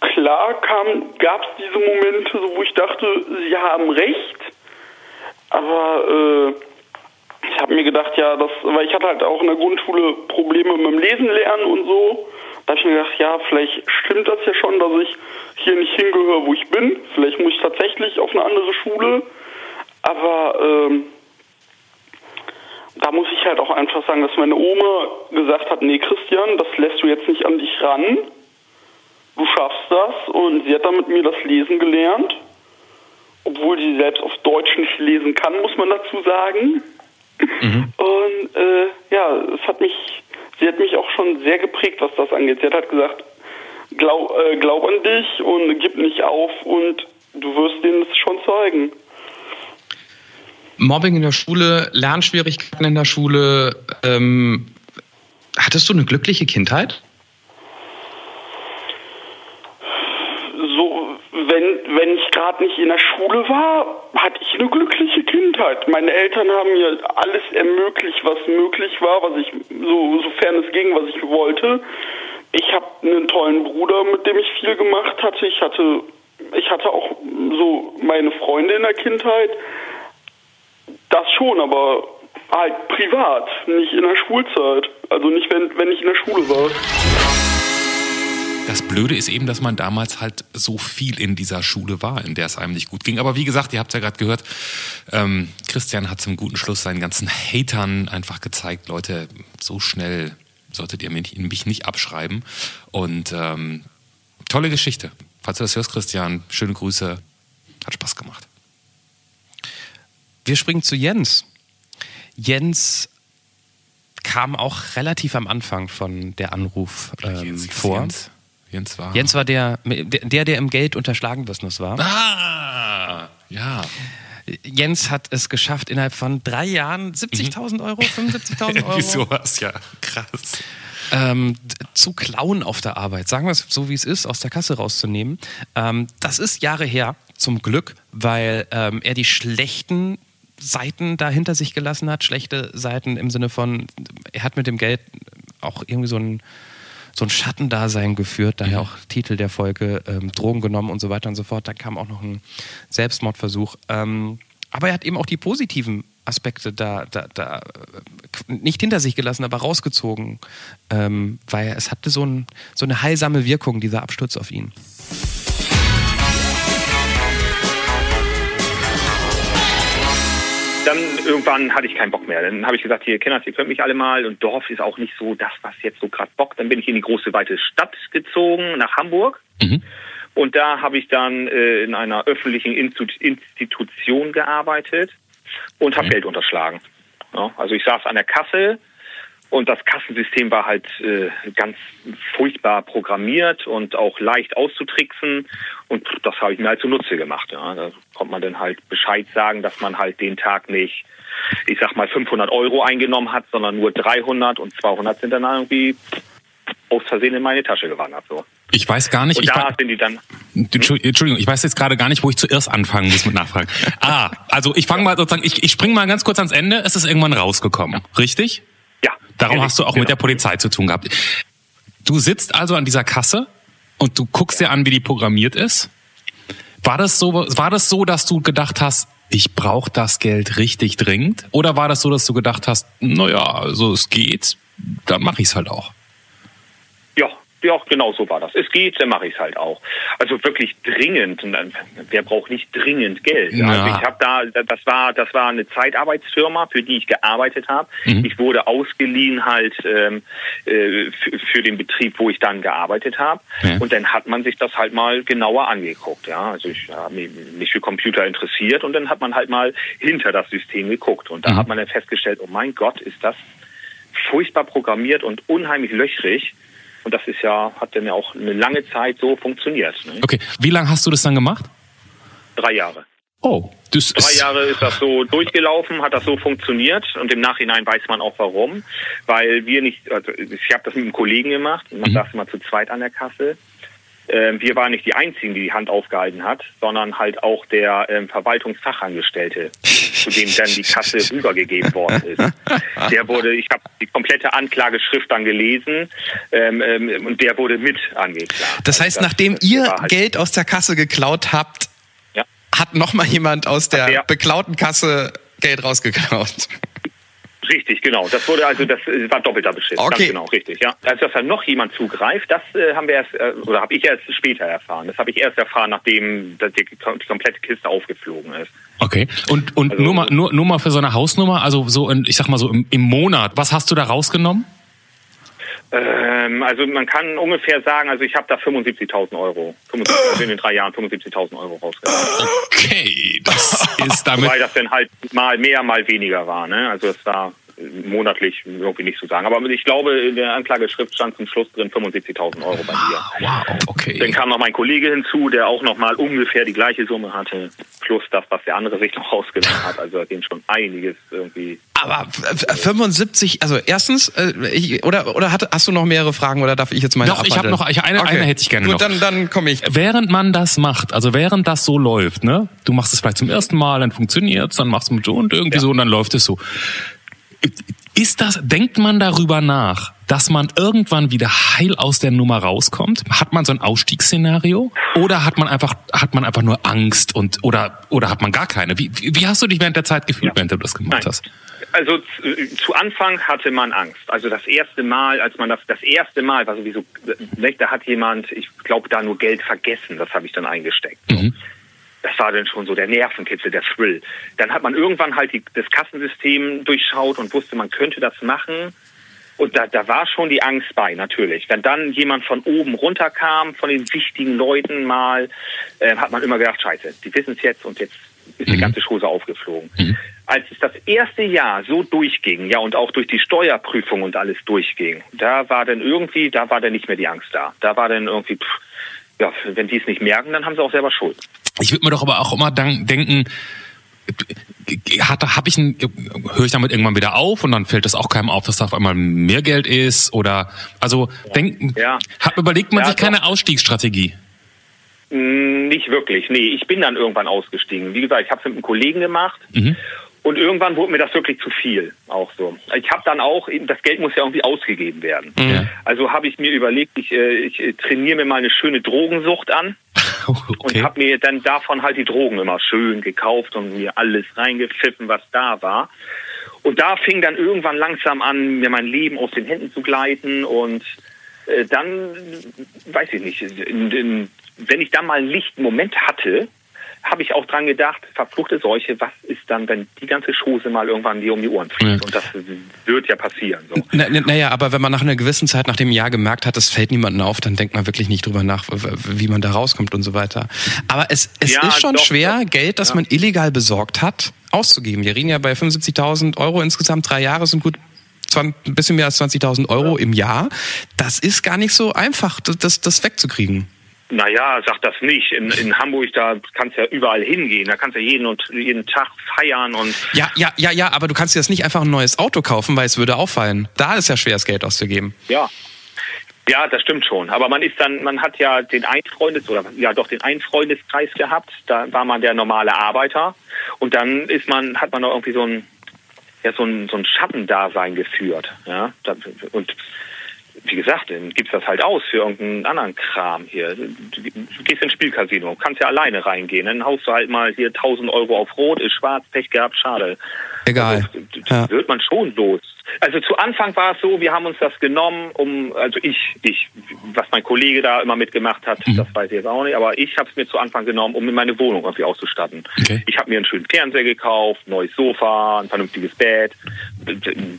Klar gab es diese Momente, wo ich dachte, sie haben recht. Aber äh, ich habe mir gedacht, ja, das, weil ich hatte halt auch in der Grundschule Probleme mit dem Lesen lernen und so. Da habe ich mir gedacht, ja, vielleicht stimmt das ja schon, dass ich hier nicht hingehöre, wo ich bin. Vielleicht muss ich tatsächlich auf eine andere Schule. Aber ähm, da muss ich halt auch einfach sagen, dass meine Oma gesagt hat, nee, Christian, das lässt du jetzt nicht an dich ran. Du schaffst das. Und sie hat dann mit mir das Lesen gelernt. Obwohl sie selbst auf Deutsch nicht lesen kann, muss man dazu sagen. Und äh, ja, es hat mich, sie hat mich auch schon sehr geprägt, was das angeht. Sie hat halt gesagt, glaub, äh, glaub an dich und gib nicht auf und du wirst denen es schon zeigen. Mobbing in der Schule, Lernschwierigkeiten in der Schule. Ähm, hattest du eine glückliche Kindheit? so, wenn, wenn ich gerade nicht in der Schule war, hatte ich eine glückliche Kindheit. Meine Eltern haben mir alles ermöglicht, was möglich war, was ich, so, sofern es ging, was ich wollte. Ich habe einen tollen Bruder, mit dem ich viel gemacht hatte. Ich hatte, ich hatte auch so meine Freunde in der Kindheit. Das schon, aber halt privat, nicht in der Schulzeit. Also nicht, wenn, wenn ich in der Schule war. Das Blöde ist eben, dass man damals halt so viel in dieser Schule war, in der es einem nicht gut ging. Aber wie gesagt, ihr habt ja gerade gehört, ähm, Christian hat zum guten Schluss seinen ganzen Hatern einfach gezeigt, Leute, so schnell solltet ihr mich, mich nicht abschreiben. Und ähm, tolle Geschichte. Falls du das hörst, Christian, schöne Grüße. Hat Spaß gemacht. Wir springen zu Jens. Jens kam auch relativ am Anfang von der Anruf ähm, Jens, vor. Jens, Jens war. Jens war der, der, der im Geld unterschlagen Business war. Ah, ja. Jens hat es geschafft, innerhalb von drei Jahren 70.000 Euro, 75.000 Euro Irgendwie sowas, ja. Krass. ähm, zu klauen auf der Arbeit, sagen wir es so, wie es ist, aus der Kasse rauszunehmen. Ähm, das ist Jahre her, zum Glück, weil ähm, er die schlechten Seiten da hinter sich gelassen hat. Schlechte Seiten im Sinne von, er hat mit dem Geld auch irgendwie so ein, so ein Schattendasein geführt, daher auch Titel der Folge, ähm, Drogen genommen und so weiter und so fort. Da kam auch noch ein Selbstmordversuch. Ähm, aber er hat eben auch die positiven Aspekte da, da, da äh, nicht hinter sich gelassen, aber rausgezogen, ähm, weil es hatte so, ein, so eine heilsame Wirkung, dieser Absturz auf ihn. Irgendwann hatte ich keinen Bock mehr. Dann habe ich gesagt, hier Kinders, ihr könnt mich alle mal. Und Dorf ist auch nicht so das, was jetzt so gerade bockt. Dann bin ich in die große, weite Stadt gezogen, nach Hamburg. Und da habe ich dann äh, in einer öffentlichen Institu Institution gearbeitet und habe Geld unterschlagen. Ja, also ich saß an der Kasse Und das Kassensystem war halt äh, ganz furchtbar programmiert und auch leicht auszutricksen. Und das habe ich mir halt zunutze gemacht. Ja. Da konnte man dann halt Bescheid sagen, dass man halt den Tag nicht, ich sag mal, 500 Euro eingenommen hat, sondern nur 300 und 200 sind dann irgendwie aus Versehen in meine Tasche gewandert. So. Ich weiß gar nicht. Und ich da sind die dann. Entschuldigung, ich weiß jetzt gerade gar nicht, wo ich zuerst anfangen muss mit Nachfragen. Ah, also ich fange mal sozusagen, ich, ich springe mal ganz kurz ans Ende. Es ist irgendwann rausgekommen, richtig? Ja. Darum ehrlich, hast du auch genau. mit der Polizei zu tun gehabt. Du sitzt also an dieser Kasse und du guckst dir an, wie die programmiert ist. War das so, war das so, dass du gedacht hast, ich brauche das Geld richtig dringend? Oder war das so, dass du gedacht hast, naja, also es geht, dann mache ich es halt auch? Ja, ja, genau so war das. Es geht, dann mache ich es halt auch. Also wirklich dringend. Wer braucht nicht dringend Geld? Ja. Also ich habe da, das war, das war eine Zeitarbeitsfirma, für die ich gearbeitet habe. Mhm. Ich wurde ausgeliehen halt ähm, äh, für, den Betrieb, wo ich dann gearbeitet habe. Ja. Und dann hat man sich das halt mal genauer angeguckt. Ja, also ich habe mich mich für Computer interessiert und dann hat man halt mal hinter das System geguckt und da Mhm. hat man dann festgestellt, oh mein Gott, ist das furchtbar programmiert und unheimlich löchrig. Und das ist ja, hat dann ja auch eine lange Zeit so funktioniert. Ne? Okay, wie lange hast du das dann gemacht? Drei Jahre. Oh, das Drei ist, Jahre ist das so durchgelaufen, hat das so funktioniert und im Nachhinein weiß man auch warum, weil wir nicht, also ich habe das mit einem Kollegen gemacht, man Mhm. saß immer zu zweit an der Kasse. Ähm, wir waren nicht die Einzigen, die die Hand aufgehalten hat, sondern halt auch der ähm, Verwaltungsfachangestellte, zu dem dann die Kasse rübergegeben worden ist. Der wurde, ich habe die komplette Anklageschrift dann gelesen ähm, ähm, und der wurde mit angeklagt. Das heißt, Also nachdem das ihr halt- Geld aus der Kasse geklaut habt, Ja. hat noch mal jemand aus der ja. beklauten Kasse Geld rausgeklaut. Richtig, genau. Das wurde also, das äh, war doppelter Beschiss. Okay. Ganz genau, richtig, ja. Also, dass da noch jemand zugreift, das äh, haben wir erst, äh, oder habe ich erst später erfahren. Das habe ich erst erfahren, nachdem die, die komplette Kiste aufgeflogen ist. okay. Und, und Also- nur, mal, nur, nur mal für so eine Hausnummer, also so, in, ich sag mal so im, im Monat, was hast du da rausgenommen? Ähm, also man kann ungefähr sagen, also ich habe da 75.000 Euro, 75, also in den drei Jahren 75.000 Euro rausgenommen. Okay, das ist damit. Wobei das dann halt mal mehr, mal weniger war. Ne? Also es war monatlich irgendwie nicht zu sagen. Aber ich glaube, in der Anklageschrift stand zum Schluss drin 75.000 Euro bei mir. Wow, Dann okay. kam noch mein Kollege hinzu, der auch noch mal ungefähr die gleiche Summe hatte, plus das, was der andere sich noch rausgenommen hat. Also ging schon einiges irgendwie. Aber f- f- 75, also erstens, äh, ich, oder, oder hast du noch mehrere Fragen oder darf ich jetzt meine Doch, ich habe noch ich, eine, eine hätte ich gerne Gut, noch. dann, dann komme ich. Während man das macht, also während das so läuft, ne, du machst es vielleicht zum ersten Mal, dann funktioniert's, dann machst du mit so und irgendwie Ja. so und dann läuft es so. Ist das, denkt man darüber nach, dass man irgendwann wieder heil aus der Nummer rauskommt? Hat man so ein Ausstiegsszenario? Oder hat man einfach, hat man einfach nur Angst und, oder, oder hat man gar keine? Wie, wie hast du dich während der Zeit gefühlt, während du das gemacht Nein. hast? Also zu, zu Anfang hatte man Angst. Also das erste Mal, als man das, das erste Mal war sowieso, ne, da hat jemand, ich glaube, da nur Geld vergessen. Das habe ich dann eingesteckt. So. Mhm. Das war dann schon so der Nervenkitzel, der Thrill. Dann hat man irgendwann halt die, das Kassensystem durchschaut und wusste, man könnte das machen. Und da, da war schon die Angst bei, natürlich. Wenn dann jemand von oben runterkam, von den wichtigen Leuten mal, äh, hat man immer gedacht, scheiße, die wissen es jetzt und jetzt ist die ganze Chose aufgeflogen. Als es das erste Jahr so durchging, ja, und auch durch die Steuerprüfung und alles durchging, da war dann irgendwie, da war dann nicht mehr die Angst da. Da war dann irgendwie, pff, ja, wenn die es nicht merken, dann haben sie auch selber Schuld. Ich würde mir doch aber auch immer denken, hat, hab ich ein, höre ich damit irgendwann wieder auf und dann fällt es auch keinem auf, dass da auf einmal mehr Geld ist oder also denken, Ja. hat, überlegt man Ja, sich keine Ausstiegsstrategie. Mm, Nicht wirklich, nee. Ich bin dann irgendwann ausgestiegen. Wie gesagt, ich habe es mit einem Kollegen gemacht Mhm. Und irgendwann wurde mir das wirklich zu viel, auch so. Ich habe dann auch, das Geld muss ja irgendwie ausgegeben werden. Ja. Also habe ich mir überlegt, ich, äh, ich äh, trainiere mir mal eine schöne Drogensucht an und Okay. habe mir dann davon halt die Drogen immer schön gekauft und mir alles reingepfiffen, was da war. Und da fing dann irgendwann langsam an, mir mein Leben aus den Händen zu gleiten und äh, dann, weiß ich nicht, wenn ich da mal einen lichten Moment hatte, habe ich auch dran gedacht, verfluchte Seuche, was ist dann, wenn die ganze Chose mal irgendwann dir um die Ohren fliegt? Ja. Und das wird ja passieren. So. Na, na, naja, aber wenn man nach einer gewissen Zeit, nach dem Jahr gemerkt hat, es fällt niemandem auf, dann denkt man wirklich nicht drüber nach, wie man da rauskommt und so weiter. Aber es, es Ja, ist schon doch, schwer, doch. Geld, das Ja. man illegal besorgt hat, auszugeben. Wir reden ja bei 75.000 Euro insgesamt, drei Jahre sind gut ein bisschen mehr als 20.000 Euro im Jahr. Das ist gar nicht so einfach, das, das wegzukriegen. Naja, sag das nicht. In, in Hamburg, da kannst du ja überall hingehen. Da kannst du ja jeden und jeden Tag feiern und. Ja, ja, ja, ja, aber du kannst dir das nicht einfach ein neues Auto kaufen, weil es würde auffallen. Da ist ja schwer, das Geld auszugeben. Ja. Ja, das stimmt schon. Aber man ist dann, man hat ja den einen Freundes oder ja doch den einen Freundeskreis gehabt. Da war man der normale Arbeiter und dann ist man, hat man noch irgendwie so ein ja so ein so ein Schattendasein geführt. Ja und wie gesagt, dann gibst das halt aus für irgendeinen anderen Kram hier. Du, gehst ins Spielcasino, kannst ja alleine reingehen, dann haust du halt mal hier 1000 Euro auf Rot, ist schwarz, Pech gehabt, schade. Egal. Also, das ja. wird man schon los. Also zu Anfang war es so, wir haben uns das genommen, um, also ich, ich, was mein Kollege da immer mitgemacht hat, mhm. das weiß ich jetzt auch nicht, aber ich habe es mir zu Anfang genommen, um mir meine Wohnung irgendwie auszustatten. Okay. Ich habe mir einen schönen Fernseher gekauft, neues Sofa, ein vernünftiges Bett,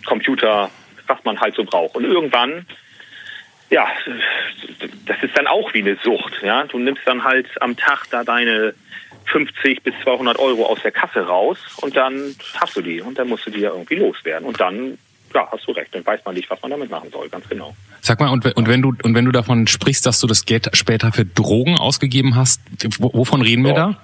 Computer, was man halt so braucht. Und irgendwann ja, das ist dann auch wie eine Sucht. Ja, du nimmst dann halt am Tag da deine 50 bis 200 Euro aus der Kasse raus und dann hast du die und dann musst du die ja irgendwie loswerden und dann ja, hast du recht, dann weiß man nicht, was man damit machen soll, ganz genau. Sag mal, und, und wenn du und wenn du davon sprichst, dass du das Geld später für Drogen ausgegeben hast, wovon reden wir da?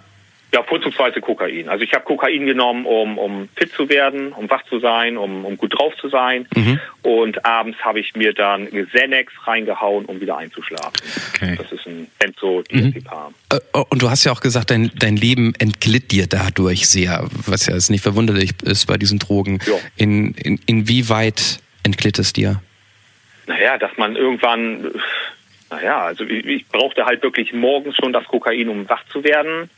Ja, vorzugsweise Kokain. Also ich habe Kokain genommen, um, um fit zu werden, um wach zu sein, um, um gut drauf zu sein. Mhm. Und abends habe ich mir dann Xanax reingehauen, um wieder einzuschlafen. Okay. Das ist ein Benzodiazepam. Mhm. Äh, und du hast ja auch gesagt, dein, dein Leben entglitt dir dadurch sehr, was ja jetzt nicht verwunderlich ist bei diesen Drogen. Ja. In, in, inwieweit entglitt es dir? Naja, dass man irgendwann, naja, also ich, ich brauchte halt wirklich morgens schon das Kokain, um wach zu werden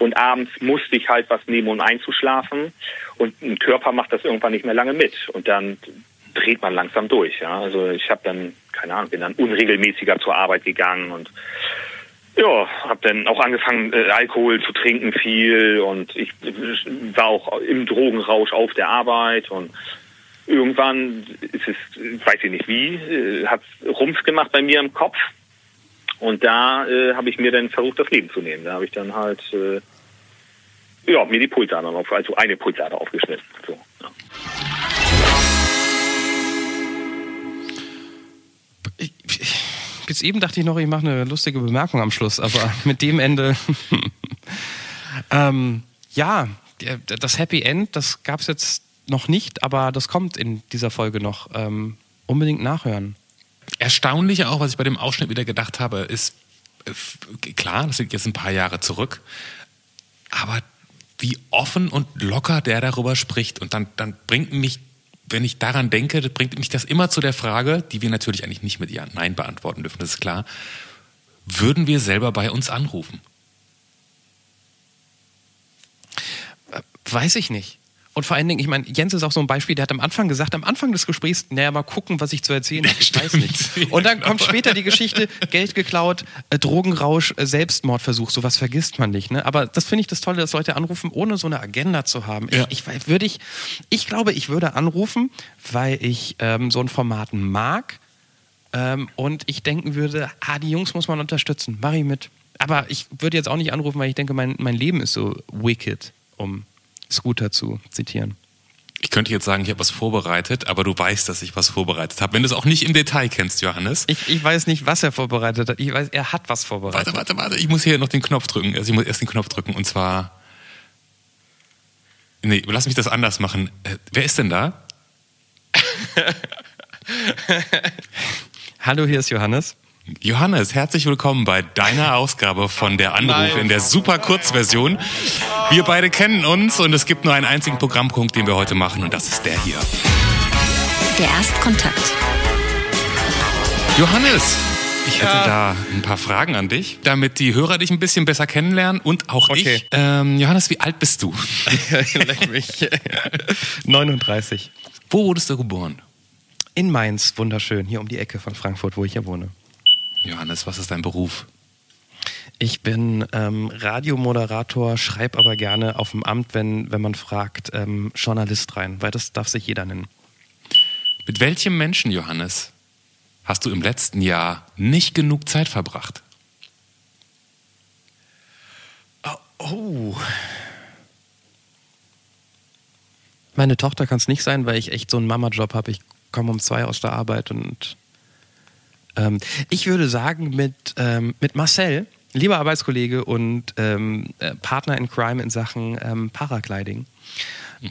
und abends musste ich halt was nehmen, um einzuschlafen. Und ein Körper macht das irgendwann nicht mehr lange mit. Und dann dreht man langsam durch. Ja? Also ich habe dann, keine Ahnung, bin dann unregelmäßiger zur Arbeit gegangen und ja, habe dann auch angefangen, äh, Alkohol zu trinken viel und ich war auch im Drogenrausch auf der Arbeit und irgendwann ist es, weiß ich nicht wie, äh, hat Rumpf gemacht bei mir im Kopf und da äh, habe ich mir dann versucht, das Leben zu nehmen. Da habe ich dann halt äh, ja, mir die Pulsader auf, also eine Pulsader aufgeschnitten. So, ja. ich, bis eben dachte ich noch, ich mache eine lustige Bemerkung am Schluss, aber mit dem Ende. ähm, ja, das Happy End, das gab es jetzt noch nicht, aber das kommt in dieser Folge noch. Ähm, unbedingt nachhören. Erstaunlich auch, was ich bei dem Ausschnitt wieder gedacht habe, ist, äh, klar, das liegt jetzt ein paar Jahre zurück, aber wie offen und locker der darüber spricht. Und dann, dann bringt mich, wenn ich daran denke, bringt mich das immer zu der Frage, die wir natürlich eigentlich nicht mit Ja, Nein beantworten dürfen, das ist klar. Würden wir selber bei uns anrufen? Äh, weiß ich nicht. Und vor allen Dingen, ich meine, Jens ist auch so ein Beispiel, der hat am Anfang gesagt, am Anfang des Gesprächs, naja, mal gucken, was ich zu erzählen habe. Ich weiß nicht. Und dann kommt später die Geschichte, Geld geklaut, äh, Drogenrausch, äh, Selbstmordversuch, sowas vergisst man nicht. Ne? Aber das finde ich das Tolle, dass Leute anrufen, ohne so eine Agenda zu haben. Ja. Ich, ich, würde ich, ich glaube, ich würde anrufen, weil ich ähm, so ein Format mag ähm, und ich denken würde, ah, die Jungs muss man unterstützen, mach ich mit. Aber ich würde jetzt auch nicht anrufen, weil ich denke, mein, mein Leben ist so wicked, um Scooter zu zitieren. Ich könnte jetzt sagen, ich habe was vorbereitet, aber du weißt, dass ich was vorbereitet habe. Wenn du es auch nicht im Detail kennst, Johannes. Ich, ich weiß nicht, was er vorbereitet hat. Ich weiß, er hat was vorbereitet. Warte, warte, warte. Ich muss hier noch den Knopf drücken. Also ich muss erst den Knopf drücken und zwar. Nee, lass mich das anders machen. Äh, wer ist denn da? Hallo, hier ist Johannes. Johannes, herzlich willkommen bei deiner Ausgabe von der Anruf in der super Kurzversion. Wir beide kennen uns und es gibt nur einen einzigen Programmpunkt, den wir heute machen und das ist der hier. Der Erstkontakt. Johannes, ich hätte ja. da ein paar Fragen an dich, damit die Hörer dich ein bisschen besser kennenlernen und auch okay. ich. Ähm, Johannes, wie alt bist du? Leck mich. 39. Wo wurdest du geboren? In Mainz, wunderschön, hier um die Ecke von Frankfurt, wo ich ja wohne. Johannes, was ist dein Beruf? Ich bin ähm, Radiomoderator, schreibe aber gerne auf dem Amt, wenn, wenn man fragt, ähm, Journalist rein, weil das darf sich jeder nennen. Mit welchem Menschen, Johannes, hast du im letzten Jahr nicht genug Zeit verbracht? Oh. oh. Meine Tochter kann es nicht sein, weil ich echt so einen Mama-Job habe. Ich komme um zwei aus der Arbeit und ähm, ich würde sagen, mit, ähm, mit Marcel, lieber Arbeitskollege und ähm, äh, Partner in Crime in Sachen ähm, Paragliding.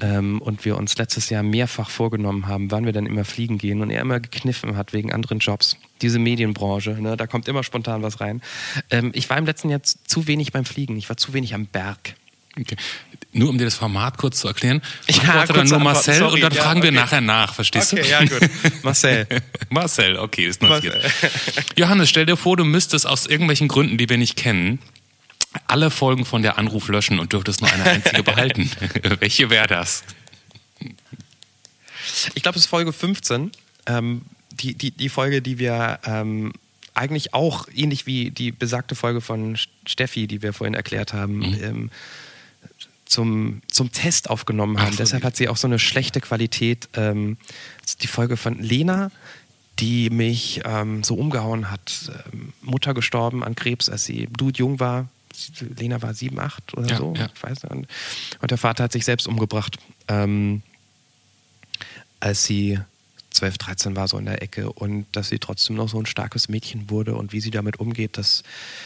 Ähm, und wir uns letztes Jahr mehrfach vorgenommen haben, wann wir dann immer fliegen gehen und er immer gekniffen hat wegen anderen Jobs. Diese Medienbranche, ne, da kommt immer spontan was rein. Ähm, ich war im letzten Jahr zu wenig beim Fliegen, ich war zu wenig am Berg. Okay. Nur um dir das Format kurz zu erklären, Ja, antworte dann nur Marcel sorry, und dann ja, fragen wir okay. nachher nach, verstehst Okay, du? ja, gut. Marcel. Marcel, okay, ist notiert. Johannes, stell dir vor, du müsstest aus irgendwelchen Gründen, die wir nicht kennen, alle Folgen von der Anruf löschen und dürftest nur eine einzige behalten. Welche wäre das? Ich glaube, es ist Folge 15. Ähm, die, die, die Folge, die wir ähm, eigentlich auch, ähnlich wie die besagte Folge von Steffi, die wir vorhin erklärt haben, ähm, zum, zum Test aufgenommen haben. So, Deshalb hat sie auch so eine schlechte Qualität. Ähm, die Folge von Lena, die mich ähm, so umgehauen hat. Ähm, Mutter gestorben an Krebs, als sie blutjung war. Lena war sieben, acht oder Ja, so. ja. Ich weiß nicht. Und, und der Vater hat sich selbst umgebracht. Ähm, als sie 12, 13 war, so in der Ecke und dass sie trotzdem noch so ein starkes Mädchen wurde und wie sie damit umgeht, das,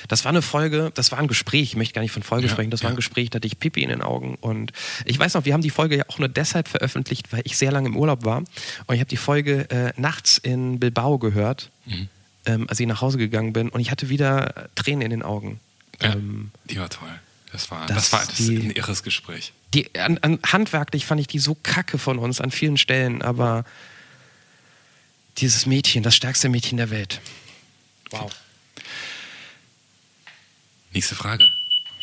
das war eine Folge, das war ein Gespräch, ich möchte gar nicht von Folge Ja, sprechen, das war ja. ein Gespräch, da hatte ich Pipi in den Augen und ich weiß noch, wir haben die Folge ja auch nur deshalb veröffentlicht, weil ich sehr lange im Urlaub war und ich habe die Folge äh, nachts in Bilbao gehört, Mhm. ähm, als ich nach Hause gegangen bin und ich hatte wieder Tränen in den Augen. Ja, Ähm, die war toll. Das war, das das, war das die- ein irres Gespräch. die, an, an, handwerklich fand ich die so kacke von uns an vielen Stellen, aber dieses Mädchen, das stärkste Mädchen der Welt. Wow. Nächste Frage.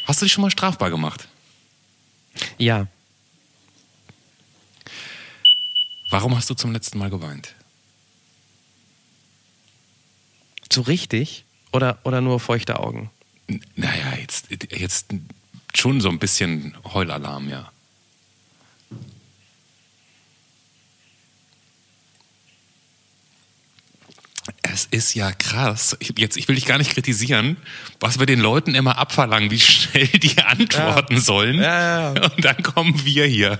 Hast du dich schon mal strafbar gemacht? Ja, Warum hast du zum letzten Mal geweint? so richtig oder, oder nur feuchte Augen? N- Naja, jetzt, jetzt schon so ein bisschen Heulalarm, ja. Es ist ja krass. Ich- Jetzt, ich will dich gar nicht kritisieren, was wir den Leuten immer abverlangen, wie schnell die antworten sollen. Ja, ja, Und dann kommen wir hier.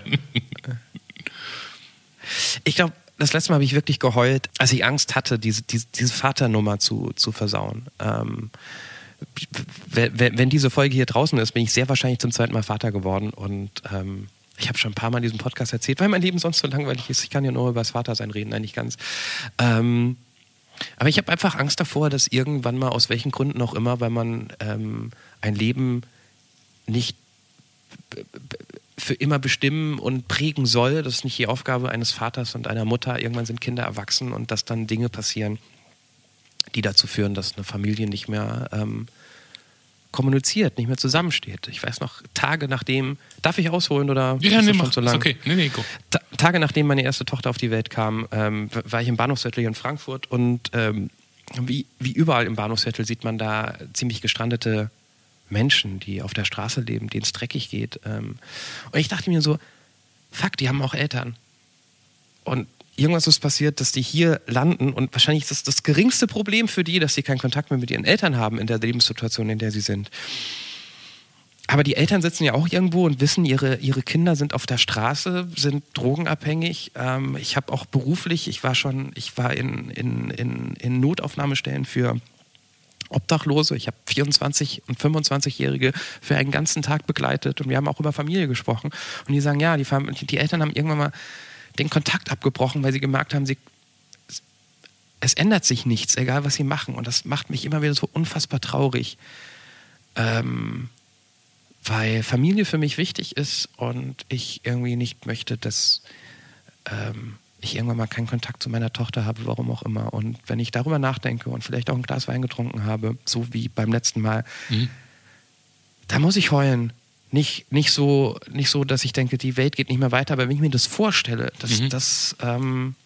Ich glaube, das letzte Mal habe ich wirklich geheult, als ich Angst hatte, diese, diese, diese Vaternummer zu, zu versauen. Ähm, wenn diese Folge hier draußen ist, bin ich sehr wahrscheinlich zum zweiten Mal Vater geworden und ähm, ich habe schon ein paar Mal in diesem Podcast erzählt, weil mein Leben sonst so langweilig ist. Ich kann ja nur über das Vatersein reden, nein, nicht ganz. Ähm, aber ich habe einfach Angst davor, dass irgendwann mal, aus welchen Gründen auch immer, weil man ähm, ein Leben nicht für immer bestimmen und prägen soll. Das ist nicht die Aufgabe eines Vaters und einer Mutter. Irgendwann sind Kinder erwachsen und dass dann Dinge passieren, die dazu führen, dass eine Familie nicht mehr ähm, kommuniziert, nicht mehr zusammensteht. Ich weiß noch, Tage nachdem, darf ich ausholen oder Ja, ist nee, schon zu lang? okay. Nee, nee. Ta Tage nachdem meine erste Tochter auf die Welt kam, ähm, war ich im Bahnhofsviertel hier in Frankfurt und ähm, wie, wie überall im Bahnhofsviertel sieht man da ziemlich gestrandete Menschen, die auf der Straße leben, denen es dreckig geht. Ähm, und ich dachte mir so, fuck, die haben auch Eltern. Und irgendwas ist passiert, dass die hier landen und wahrscheinlich ist das das geringste Problem für die, dass sie keinen Kontakt mehr mit ihren Eltern haben in der Lebenssituation, in der sie sind. Aber die Eltern sitzen ja auch irgendwo und wissen, ihre, ihre Kinder sind auf der Straße, sind drogenabhängig. Ähm, ich habe auch beruflich, ich war schon, ich war in, in, in, in Notaufnahmestellen für Obdachlose. Ich habe 24 und 25-Jährige für einen ganzen Tag begleitet und wir haben auch über Familie gesprochen. Und die sagen, ja, die, die Eltern haben irgendwann mal den Kontakt abgebrochen, weil sie gemerkt haben, sie, es ändert sich nichts, egal was sie machen. Und das macht mich immer wieder so unfassbar traurig. Ähm, weil Familie für mich wichtig ist und ich irgendwie nicht möchte, dass ähm, ich irgendwann mal keinen Kontakt zu meiner Tochter habe, warum auch immer. Und wenn ich darüber nachdenke und vielleicht auch ein Glas Wein getrunken habe, so wie beim letzten Mal, da muss ich heulen. Nicht, nicht, so, nicht so, dass ich denke, die Welt geht nicht mehr weiter, aber wenn ich mir das vorstelle, das, das, ähm,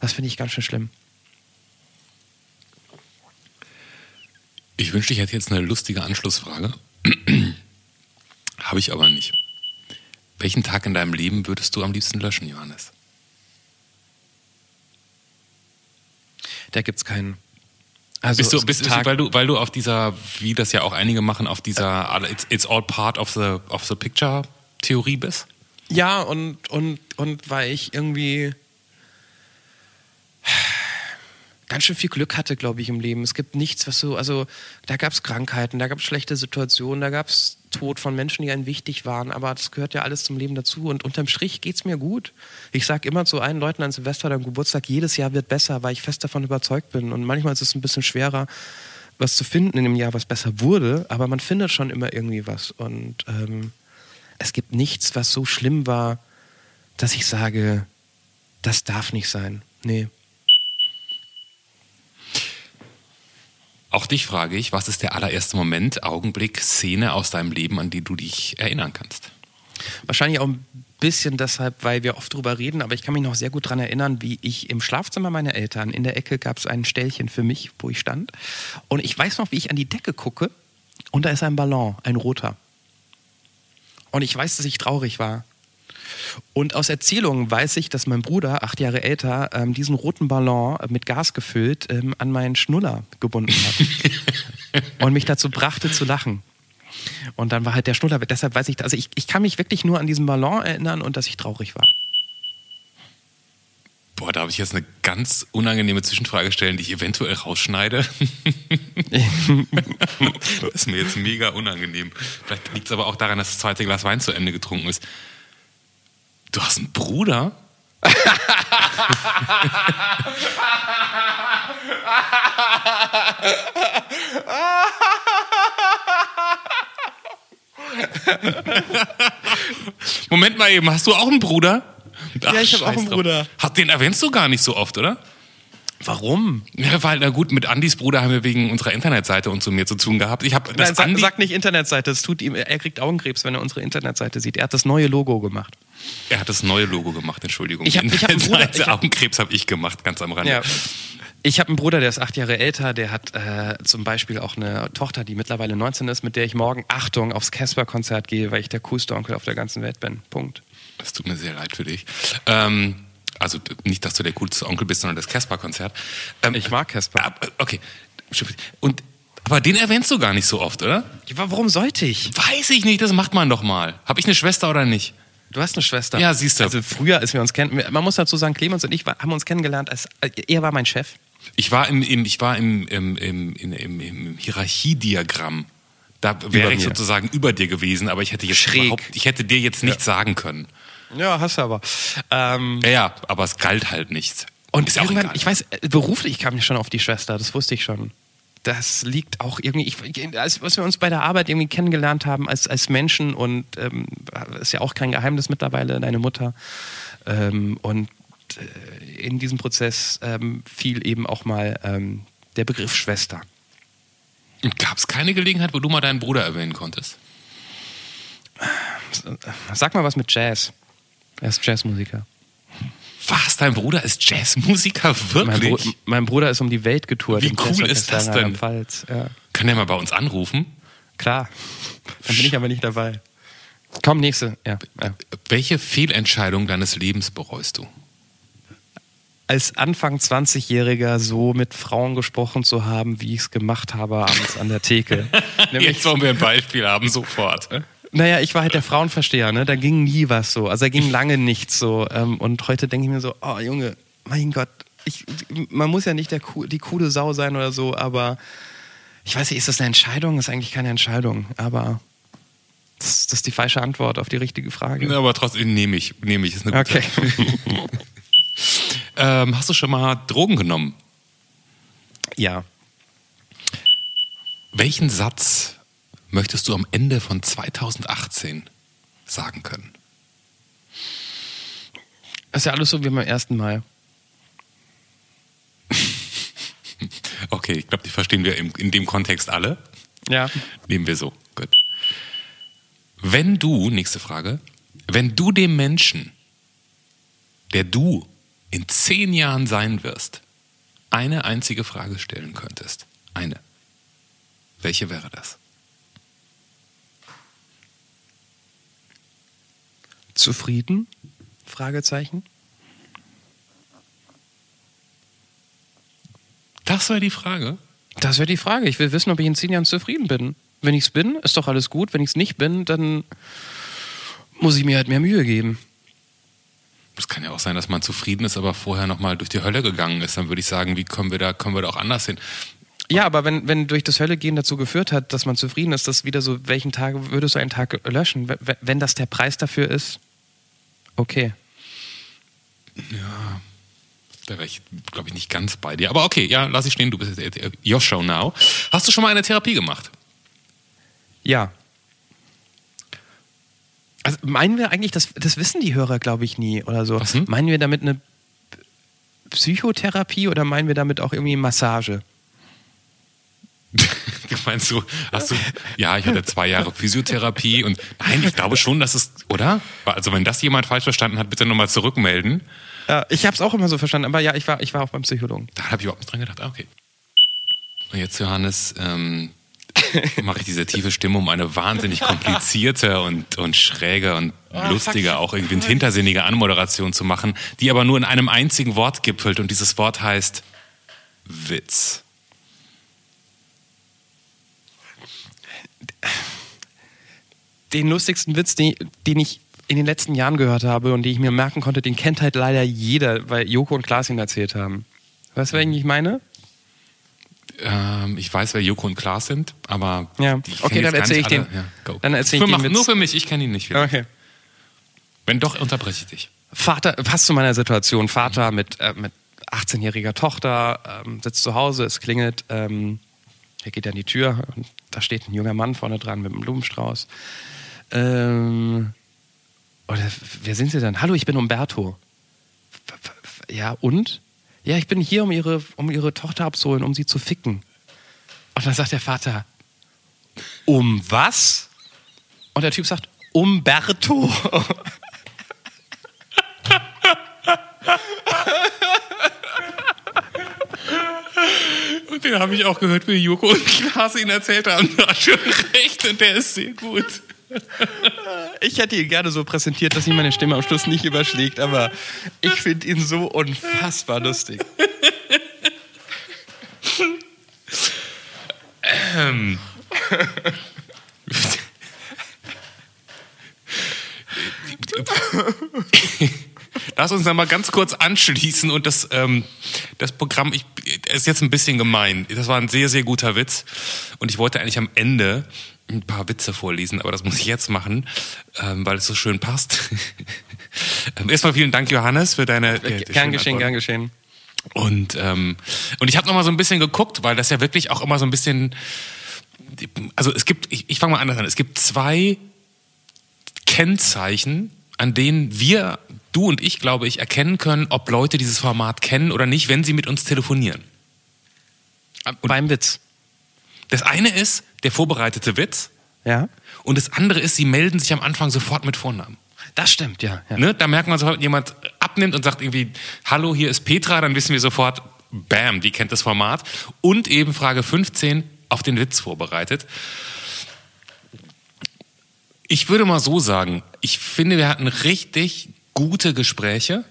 das finde ich ganz schön schlimm. Ich wünschte, ich hätte jetzt eine lustige Anschlussfrage. Habe ich aber nicht. Welchen Tag in deinem Leben würdest du am liebsten löschen, Johannes? Da gibt es keinen. Also bist du, bist, bist, Tage- weil du, weil du auf dieser, wie das ja auch einige machen, auf dieser it's, it's all part of the, of the picture Theorie bist? Ja, und, und, und weil ich irgendwie. Ganz schön viel Glück hatte, glaube ich, im Leben. Es gibt nichts, was so, also da gab es Krankheiten, da gab es schlechte Situationen, da gab es Tod von Menschen, die einem wichtig waren, aber das gehört ja alles zum Leben dazu und unterm Strich geht es mir gut. Ich sage immer zu allen Leuten an Silvester oder am Geburtstag, jedes Jahr wird besser, weil ich fest davon überzeugt bin und manchmal ist es ein bisschen schwerer, was zu finden in dem Jahr, was besser wurde, aber man findet schon immer irgendwie was und ähm, es gibt nichts, was so schlimm war, dass ich sage, das darf nicht sein. Nee. Auch dich frage ich, was ist der allererste Moment, Augenblick, Szene aus deinem Leben, an die du dich erinnern kannst? Wahrscheinlich auch ein bisschen deshalb, weil wir oft drüber reden, aber ich kann mich noch sehr gut daran erinnern, wie ich im Schlafzimmer meiner Eltern, in der Ecke gab es ein Ställchen für mich, wo ich stand. Und ich weiß noch, wie ich an die Decke gucke und da ist ein Ballon, ein roter. Und ich weiß, dass ich traurig war. Und aus Erzählungen weiß ich, dass mein Bruder, acht Jahre älter, ähm, diesen roten Ballon mit Gas gefüllt ähm, an meinen Schnuller gebunden hat. und mich dazu brachte zu lachen. Und dann war halt der Schnuller, deshalb weiß ich, also ich, ich kann mich wirklich nur an diesen Ballon erinnern und dass ich traurig war. Boah, da habe ich jetzt eine ganz unangenehme Zwischenfrage stellen, die ich eventuell rausschneide. das ist mir jetzt mega unangenehm. Vielleicht liegt es aber auch daran, dass das zweite Glas Wein zu Ende getrunken ist. Du hast einen Bruder? Moment mal eben, hast du auch einen Bruder? Ach, ja, ich habe auch einen Bruder. Hat, den erwähnst du gar nicht so oft, oder? Warum? Ja, weil, na gut, mit Andys Bruder haben wir wegen unserer Internetseite und so mehr zu tun gehabt. Ich habe Nein, sag, sag, nicht Internetseite, es tut ihm, er kriegt Augenkrebs, wenn er unsere Internetseite sieht. Er hat das neue Logo gemacht. Er hat das neue Logo gemacht, Entschuldigung. Ich hab, ich hab einen Bruder, ich hab, Augenkrebs habe ich gemacht, ganz am Rande. Ja. Ich habe einen Bruder, der ist acht Jahre älter, der hat äh, zum Beispiel auch eine Tochter, die mittlerweile 19 ist, mit der ich morgen, Achtung, aufs Casper-Konzert gehe, weil ich der coolste Onkel auf der ganzen Welt bin. Punkt. Das tut mir sehr leid für dich. Ähm, also nicht, dass du der coolste Onkel bist, sondern das Casper-Konzert. Ähm, ich mag Casper. Ah, okay. Und aber den erwähnst du gar nicht so oft, oder? Ja, warum sollte ich? Weiß ich nicht, das macht man doch mal. Habe ich eine Schwester oder nicht? Du hast eine Schwester. Ja, siehst du. Also früher, als wir uns kennen, man muss dazu sagen, Clemens und ich haben uns kennengelernt, als er war mein Chef. Ich war im, im ich war im, im, im, im, im Hierarchiediagramm. Da wäre ich sozusagen über dir gewesen, aber ich hätte jetzt Schräg. überhaupt, ich hätte dir jetzt nichts ja. sagen können. Ja, hast du aber. Ähm, ja, ja, aber es galt halt nichts. Und ist irgendwann, ich weiß, äh, beruflich kam ich schon auf die Schwester, das wusste ich schon. Das liegt auch irgendwie, ich, als was wir uns bei der Arbeit irgendwie kennengelernt haben als, als Menschen und ähm, ist ja auch kein Geheimnis mittlerweile, deine Mutter. Ähm, und äh, in diesem Prozess ähm, fiel eben auch mal ähm, der Begriff Schwester. Gab es keine Gelegenheit, wo du mal deinen Bruder erwähnen konntest? Sag mal was mit Jazz. Er ist Jazzmusiker. Was? Dein Bruder ist Jazzmusiker? Wirklich? Mein, Bro mein Bruder ist um die Welt getourt. Wie cool ist das denn? Ja. Kann der mal bei uns anrufen? Klar. Dann bin ich aber nicht dabei. Komm, nächste. Ja, ja. Welche Fehlentscheidung deines Lebens bereust du? Als Anfang 20-Jähriger so mit Frauen gesprochen zu haben, wie ich es gemacht habe abends an der Theke. Jetzt wollen wir ein Beispiel haben, sofort. Naja, ich war halt der Frauenversteher, ne? Da ging nie was so. Also da ging lange nichts so. Ähm, und heute denke ich mir so, oh Junge, mein Gott, ich, man muss ja nicht der, die coole Sau sein oder so, aber ich weiß nicht, ist das eine Entscheidung? Das ist eigentlich keine Entscheidung, aber das, das ist die falsche Antwort auf die richtige Frage. Ja, aber trotzdem nehme ich, nehme ich, ist eine gute Okay. ähm, hast du schon mal Drogen genommen? Ja. Welchen Satz möchtest du am Ende von 2018 sagen können? Das ist ja alles so wie beim ersten Mal. okay, ich glaube, die verstehen wir in, dem Kontext alle. Ja. Nehmen wir so. Gut. Wenn du, nächste Frage, wenn du dem Menschen, der du in zehn Jahren sein wirst, eine einzige Frage stellen könntest, eine, welche wäre das? Zufrieden? Fragezeichen. Das wäre die Frage. Das wäre die Frage. Ich will wissen, ob ich in zehn Jahren zufrieden bin. Wenn ich es bin, ist doch alles gut. Wenn ich es nicht bin, dann muss ich mir halt mehr Mühe geben. Das kann ja auch sein, dass man zufrieden ist, aber vorher nochmal durch die Hölle gegangen ist. Dann würde ich sagen, wie kommen wir da, kommen wir da auch anders hin? Ja, aber wenn, wenn durch das Höllegehen dazu geführt hat, dass man zufrieden ist, das wieder so, welchen Tag würdest du einen Tag löschen? Wenn das der Preis dafür ist, okay. Ja, da wäre ich, glaube ich, nicht ganz bei dir. Aber okay, ja, lass ich stehen, du bist jetzt äh, your show now. Hast du schon mal eine Therapie gemacht? Ja. Also meinen wir eigentlich, das, das wissen die Hörer, glaube ich, nie oder so. Was denn? Meinen wir damit eine Psychotherapie oder meinen wir damit auch irgendwie Massage? Du meinst so, hast du, ja, ich hatte zwei Jahre Physiotherapie und nein, ich glaube schon, dass es, oder? Also wenn das jemand falsch verstanden hat, bitte nochmal zurückmelden. Äh, ich habe es auch immer so verstanden, aber ja, ich war, ich war auch beim Psychologen. Da habe ich überhaupt nicht dran gedacht. Ah, okay. Und jetzt, Johannes, ähm, mache ich diese tiefe Stimme, um eine wahnsinnig komplizierte und, und schräge und lustige, auch irgendwie und hintersinnige Anmoderation zu machen, die aber nur in einem einzigen Wort gipfelt und dieses Wort heißt Witz. Den lustigsten Witz, den, den ich in den letzten Jahren gehört habe und den ich mir merken konnte, den kennt halt leider jeder, weil Joko und Klaas ihn erzählt haben. Weißt du, wen ich meine? Ähm, ich weiß, wer Joko und Klaas sind, aber Ja. Okay, dann gar erzähl nicht ich alle. den- Ja, go. dann erzähl ich Für den Witz. Nur für mich, ich kenne ihn nicht. Viel. Okay. Wenn doch, unterbreche ich dich. Vater, passt zu meiner Situation. Vater mit, äh, mit 18-jähriger Tochter ähm, sitzt zu Hause, es klingelt, ähm, er geht an die Tür und da steht ein junger Mann vorne dran mit einem Blumenstrauß. Ähm, oder wer sind Sie denn? Hallo, ich bin Umberto. Ja, und? Ja, ich bin hier, um ihre, um ihre Tochter abzuholen, um sie zu ficken. Und dann sagt der Vater, um was? Und der Typ sagt, Umberto. den habe ich auch gehört, wie Joko und Klaas ihn erzählt haben. Du hast schon recht und der ist sehr gut. Ich hätte ihn gerne so präsentiert, dass ihn meine Stimme am Schluss nicht überschlägt, aber ich finde ihn so unfassbar lustig. Ähm. Lass uns da mal ganz kurz anschließen und das, ähm, das Programm, ich, ist jetzt ein bisschen gemein. Das war ein sehr, sehr guter Witz. Und ich wollte eigentlich am Ende ein paar Witze vorlesen, aber das muss ich jetzt machen, ähm, weil es so schön passt. Ähm, Erstmal vielen Dank, Johannes, für deine. der Gern geschehen, gern geschehen. Und, ähm, und ich habe noch mal so ein bisschen geguckt, weil das ja wirklich auch immer so ein bisschen. Also es gibt, ich, ich fange mal anders an. Es gibt zwei Kennzeichen, an denen wir, du und ich, glaube ich, erkennen können, ob Leute dieses Format kennen oder nicht, wenn sie mit uns telefonieren. Beim Witz. Das eine ist der vorbereitete Witz Ja? und das andere ist, sie melden sich am Anfang sofort mit Vornamen. Das stimmt, ja. ja. Ne? Da merkt man sofort, wenn jemand abnimmt und sagt irgendwie, hallo, hier ist Petra, dann wissen wir sofort, bam, die kennt das Format. Und eben Frage 15 auf den Witz vorbereitet. Ich würde mal so sagen, ich finde, wir hatten richtig gute Gespräche.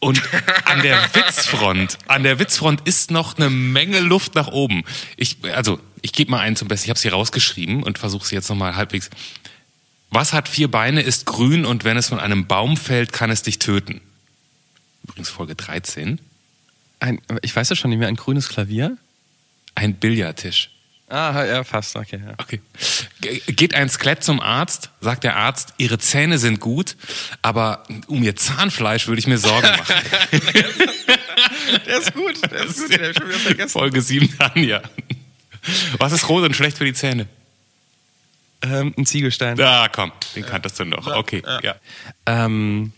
Und an der Witzfront, an der Witzfront ist noch eine Menge Luft nach oben. Ich, also, ich gebe mal einen zum Besten. Ich habe sie rausgeschrieben und versuche sie jetzt nochmal halbwegs. Was hat vier Beine, ist grün und wenn es von einem Baum fällt, kann es dich töten? Übrigens Folge 13. Ein, ich weiß ja schon nicht mehr, ein grünes Klavier? Ein Billardtisch. Ah, ja, fast, okay. Ja. Okay. Ge- Geht ein Skelett zum Arzt, sagt der Arzt, ihre Zähne sind gut, aber um ihr Zahnfleisch würde ich mir Sorgen machen. Der ist gut, der ist gut, der hab ich schon wieder vergessen. Folge 7 dann, ja. Was ist rot und schlecht für die Zähne? Ähm, ein Ziegelstein. Da, komm, den kanntest du noch. Okay, ja. Ähm,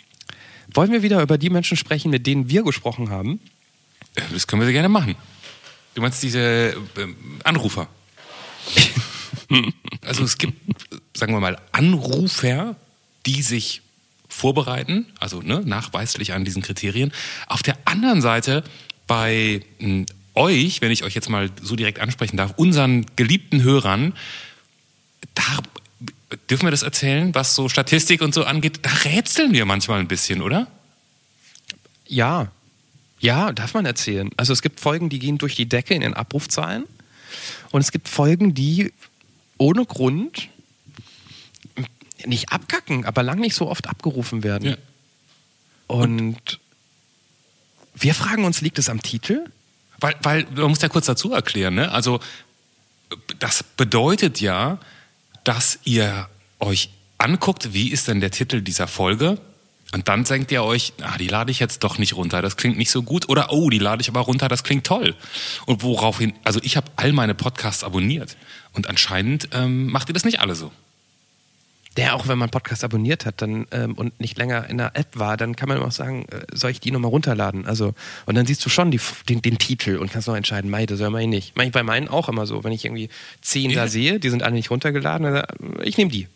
wollen wir wieder über die Menschen sprechen, mit denen wir gesprochen haben? Das können wir sehr gerne machen. Du meinst diese ähm, Anrufer? also es gibt, sagen wir mal, Anrufer, die sich vorbereiten, also ne, nachweislich an diesen Kriterien. Auf der anderen Seite bei mh, euch, wenn ich euch jetzt mal so direkt ansprechen darf, unseren geliebten Hörern, da dürfen wir das erzählen, was so Statistik und so angeht, da rätseln wir manchmal ein bisschen, oder? Ja. Ja, darf man erzählen. Also es gibt Folgen, die gehen durch die Decke in den Abrufzahlen. Und es gibt Folgen, die ohne Grund nicht abkacken, aber lang nicht so oft abgerufen werden. Ja. Und wir fragen uns, liegt es am Titel? Weil, weil man muss ja kurz dazu erklären, ne? Also das bedeutet ja, dass ihr euch anguckt, wie ist denn der Titel dieser Folge? Und dann denkt ihr euch, ah, die lade ich jetzt doch nicht runter, das klingt nicht so gut. Oder, oh, die lade ich aber runter, das klingt toll. Und woraufhin, also ich habe all meine Podcasts abonniert. Und anscheinend ähm, macht ihr das nicht alle so. Der auch, wenn man Podcast abonniert hat dann, ähm, und nicht länger in der App war, dann kann man auch sagen, äh, soll ich die nochmal runterladen? Also, und dann siehst du schon die, den, den Titel und kannst noch entscheiden, mei, das soll man nicht. Mach ich bei meinen auch immer so. Wenn ich irgendwie zehn ja. da sehe, die sind alle nicht runtergeladen, dann, äh, ich nehme die.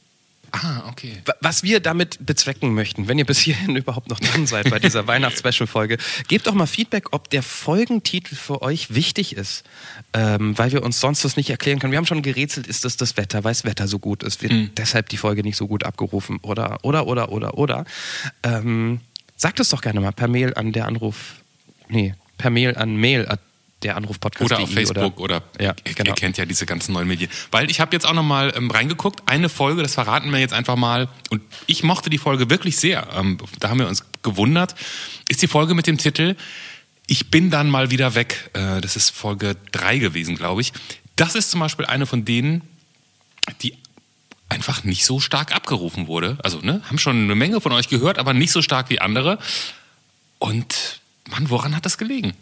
Ah, okay. Was wir damit bezwecken möchten, wenn ihr bis hierhin überhaupt noch dran seid bei dieser Weihnachts-Special-Folge, gebt doch mal Feedback, ob der Folgentitel für euch wichtig ist, ähm, weil wir uns sonst das nicht erklären können. Wir haben schon gerätselt, ist das das Wetter, weil das Wetter so gut ist, wird mhm. deshalb die Folge nicht so gut abgerufen oder, oder, oder, oder, oder. Ähm, sagt es doch gerne mal per Mail an der Anruf, nee, per Mail an mail der Anruf-Podcast. Oder auf Facebook oder, oder ja, genau. ihr kennt ja diese ganzen neuen Medien. Weil ich habe jetzt auch nochmal ähm, reingeguckt, eine Folge, das verraten wir jetzt einfach mal. Und ich mochte die Folge wirklich sehr. Ähm, da haben wir uns gewundert. Ist die Folge mit dem Titel Ich bin dann mal wieder weg. Äh, das ist Folge 3 gewesen, glaube ich. Das ist zum Beispiel eine von denen, die einfach nicht so stark abgerufen wurde. Also, ne, haben schon eine Menge von euch gehört, aber nicht so stark wie andere. Und Mann, woran hat das gelegen?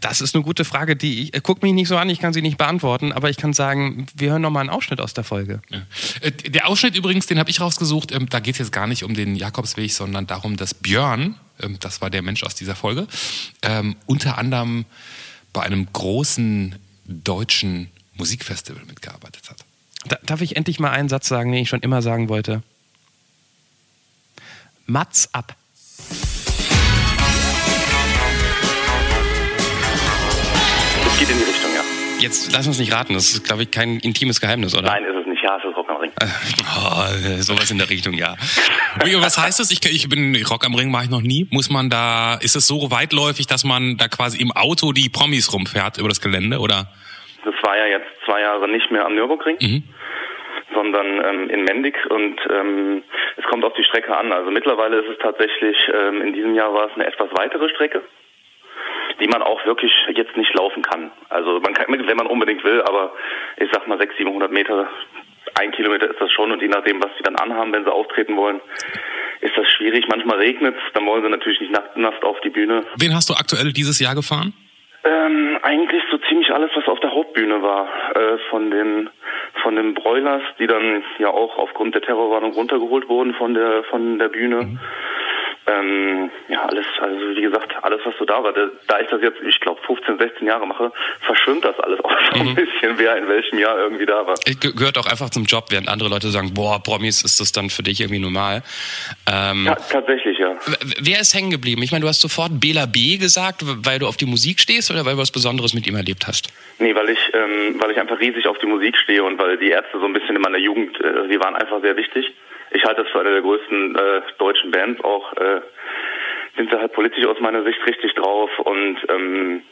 Das ist eine gute Frage, die ich äh, guck mich nicht so an, ich kann sie nicht beantworten, aber ich kann sagen, wir hören noch mal einen Ausschnitt aus der Folge. Ja. Äh, der Ausschnitt übrigens, den habe ich rausgesucht. Ähm, da geht es jetzt gar nicht um den Jakobsweg, sondern darum, dass Björn, ähm, das war der Mensch aus dieser Folge, ähm, unter anderem bei einem großen deutschen Musikfestival mitgearbeitet hat. Da, darf ich endlich mal einen Satz sagen, den ich schon immer sagen wollte? Mats ab. Geht in die Richtung, ja. Jetzt lass uns nicht raten, das ist, glaube ich, kein intimes Geheimnis, oder? Nein, ist es nicht. Ja, es ist Rock am Ring. Oh, sowas in der Richtung, ja. Was heißt das? Ich, ich bin Rock am Ring mache ich noch nie. Muss man da, ist es so weitläufig, dass man da quasi im Auto die Promis rumfährt über das Gelände, oder? Das war ja jetzt zwei Jahre nicht mehr am Nürburgring. Mhm sondern ähm, in Mendig und ähm, es kommt auf die Strecke an. Also mittlerweile ist es tatsächlich, ähm, in diesem Jahr war es eine etwas weitere Strecke die man auch wirklich jetzt nicht laufen kann. Also man kann, wenn man unbedingt will, aber ich sag mal 600, 700 Meter, ein Kilometer ist das schon und je nachdem, was sie dann anhaben, wenn sie auftreten wollen, ist das schwierig. Manchmal regnet es, dann wollen sie natürlich nicht nass auf die Bühne. Wen hast du aktuell dieses Jahr gefahren? Ähm, eigentlich so ziemlich alles, was auf der Hauptbühne war. Äh, von den von den Broilers, die dann ja auch aufgrund der Terrorwarnung runtergeholt wurden von der von der Bühne. Mhm. Ähm, ja, alles, also wie gesagt, alles, was so da war. Da ich das jetzt, ich glaube, 15, 16 Jahre mache, verschwimmt das alles auch so ein mhm. bisschen, wer in welchem Jahr irgendwie da war. Ge gehört auch einfach zum Job, während andere Leute sagen, boah, Promis ist das dann für dich irgendwie normal. Ähm, ja, tatsächlich, ja. Wer ist hängen geblieben? Ich meine, du hast sofort Bela B gesagt, weil du auf die Musik stehst oder weil du was Besonderes mit ihm erlebt hast? Nee, weil ich, ähm, weil ich einfach riesig auf die Musik stehe und weil die Ärzte so ein bisschen in meiner Jugend, äh, die waren einfach sehr wichtig ich halte das für eine der größten äh, deutschen Bands auch. Äh, sind sie halt politisch aus meiner Sicht richtig drauf und ähm,